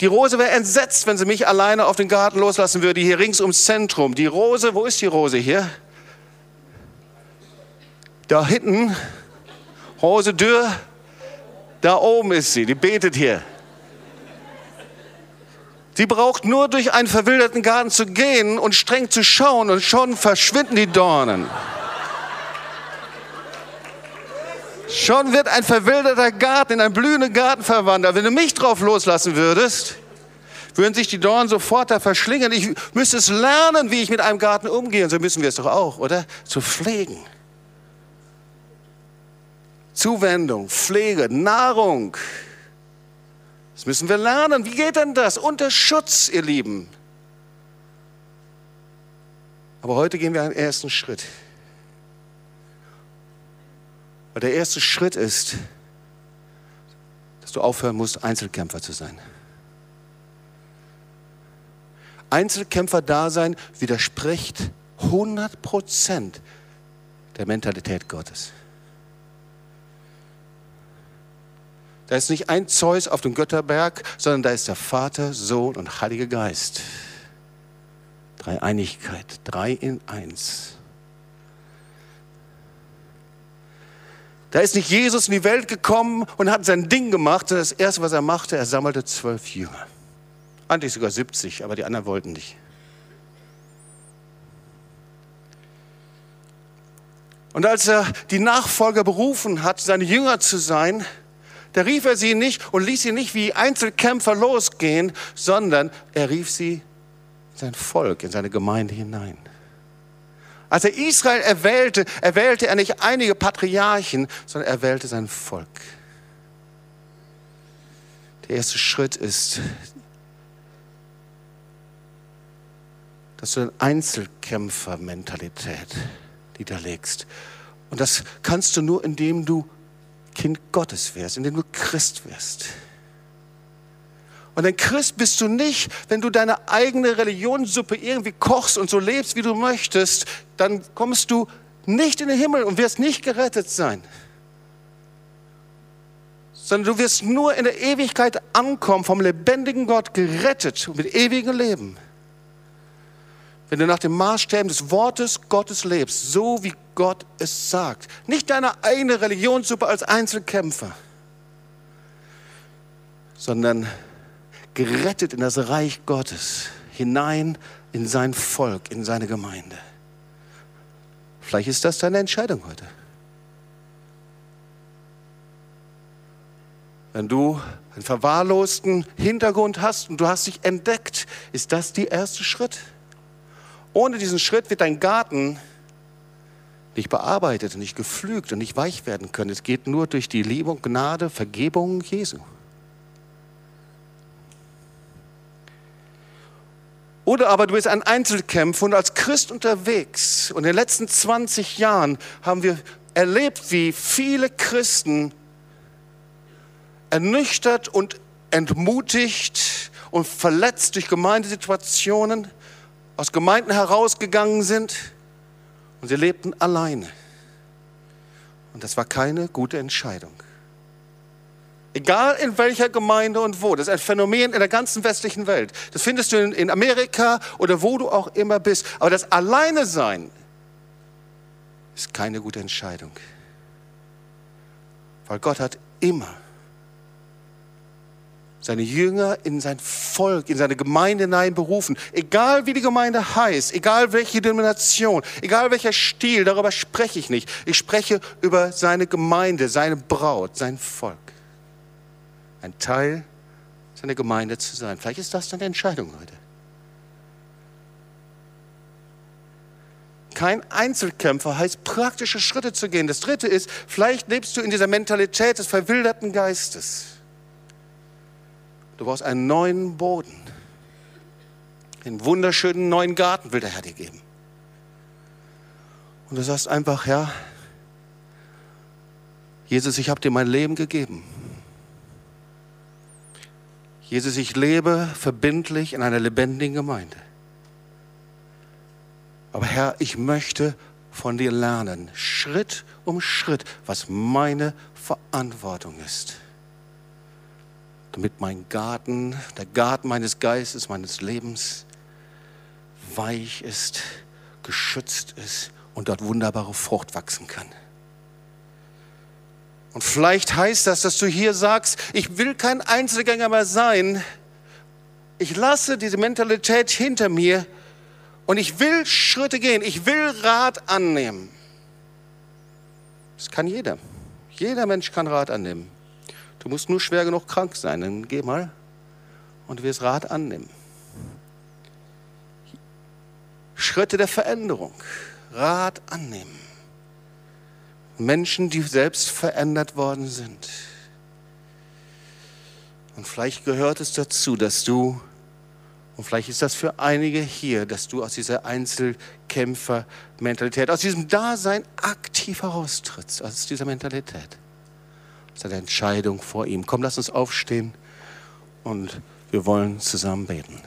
die Rose wäre entsetzt, wenn sie mich alleine auf den Garten loslassen würde, hier rings ums Zentrum. Die Rose, wo ist die Rose hier? Da hinten Hose Dürr, da oben ist sie, die betet hier. Sie braucht nur durch einen verwilderten Garten zu gehen und streng zu schauen und schon verschwinden die Dornen. Schon wird ein verwilderter Garten in einen blühenden Garten verwandelt. Wenn du mich drauf loslassen würdest, würden sich die Dornen sofort da verschlingen. Ich müsste es lernen, wie ich mit einem Garten umgehe. Und so müssen wir es doch auch, oder? Zu pflegen. Zuwendung, Pflege, Nahrung. Das müssen wir lernen. Wie geht denn das? Unter Schutz, ihr Lieben. Aber heute gehen wir einen ersten Schritt. Weil der erste Schritt ist, dass du aufhören musst, Einzelkämpfer zu sein. Einzelkämpfer-Dasein widerspricht 100 Prozent der Mentalität Gottes. Da ist nicht ein Zeus auf dem Götterberg, sondern da ist der Vater, Sohn und Heiliger Geist. Dreieinigkeit, drei in eins. Da ist nicht Jesus in die Welt gekommen und hat sein Ding gemacht, sondern das Erste, was er machte, er sammelte zwölf Jünger. Eigentlich sogar 70, aber die anderen wollten nicht. Und als er die Nachfolger berufen hat, seine Jünger zu sein, da rief er sie nicht und ließ sie nicht wie Einzelkämpfer losgehen, sondern er rief sie in sein Volk, in seine Gemeinde hinein. Als er Israel erwählte, erwählte er nicht einige Patriarchen, sondern er wählte sein Volk. Der erste Schritt ist, dass du eine Einzelkämpfermentalität niederlegst. Und das kannst du nur, indem du Kind Gottes wirst, indem du Christ wirst. Und ein Christ bist du nicht, wenn du deine eigene Religionssuppe irgendwie kochst und so lebst, wie du möchtest, dann kommst du nicht in den Himmel und wirst nicht gerettet sein. Sondern du wirst nur in der Ewigkeit ankommen, vom lebendigen Gott gerettet und mit ewigem Leben. Wenn du nach dem Maßstäben des Wortes Gottes lebst, so wie Gott es sagt. Nicht deine eigene Religionssuppe als Einzelkämpfer, sondern gerettet in das Reich Gottes, hinein in sein Volk, in seine Gemeinde. Vielleicht ist das deine Entscheidung heute. Wenn du einen verwahrlosten Hintergrund hast und du hast dich entdeckt, ist das der erste Schritt. Ohne diesen Schritt wird dein Garten nicht bearbeitet, nicht gepflügt und nicht weich werden können. Es geht nur durch die Liebe und Gnade, Vergebung Jesu. Oder aber du bist ein Einzelkämpfer und als Christ unterwegs. Und in den letzten 20 Jahren haben wir erlebt, wie viele Christen ernüchtert und entmutigt und verletzt durch Gemeindesituationen aus Gemeinden herausgegangen sind und sie lebten alleine. Und das war keine gute Entscheidung. Egal in welcher Gemeinde und wo. Das ist ein Phänomen in der ganzen westlichen Welt. Das findest du in, Amerika oder wo du auch immer bist. Aber das Alleine sein ist keine gute Entscheidung. Weil Gott hat immer seine Jünger in sein Volk, in seine Gemeinde hinein berufen. Egal wie die Gemeinde heißt, egal welche Denomination, egal welcher Stil, darüber spreche ich nicht. Ich spreche über seine Gemeinde, seine Braut, sein Volk. Ein Teil seiner Gemeinde zu sein. Vielleicht ist das deine Entscheidung heute. Kein Einzelkämpfer heißt praktische Schritte zu gehen. Das dritte ist, vielleicht lebst du in dieser Mentalität des verwilderten Geistes. Du brauchst einen neuen Boden. Einen wunderschönen neuen Garten will der Herr dir geben. Und du sagst einfach, Herr, Jesus, ich habe dir mein Leben gegeben. Jesus, ich lebe verbindlich in einer lebendigen Gemeinde. Aber Herr, ich möchte von dir lernen, Schritt um Schritt, was meine Verantwortung ist damit mein Garten, der Garten meines Geistes, meines Lebens weich ist, geschützt ist und dort wunderbare Frucht wachsen kann. Und vielleicht heißt das, dass du hier sagst, ich will kein Einzelgänger mehr sein. Ich lasse diese Mentalität hinter mir und ich will Schritte gehen. Ich will Rat annehmen. Das kann jeder. Jeder Mensch kann Rat annehmen. Du musst nur schwer genug krank sein, dann geh mal und wirst Rat annehmen. Schritte der Veränderung, Rat annehmen. Menschen, die selbst verändert worden sind. Und vielleicht gehört es dazu, dass du, und vielleicht ist das für einige hier, dass du aus dieser Einzelkämpfer-Mentalität, aus diesem Dasein aktiv heraustrittst, aus dieser Mentalität seine Entscheidung vor ihm. Komm, lass uns aufstehen und wir wollen zusammen beten.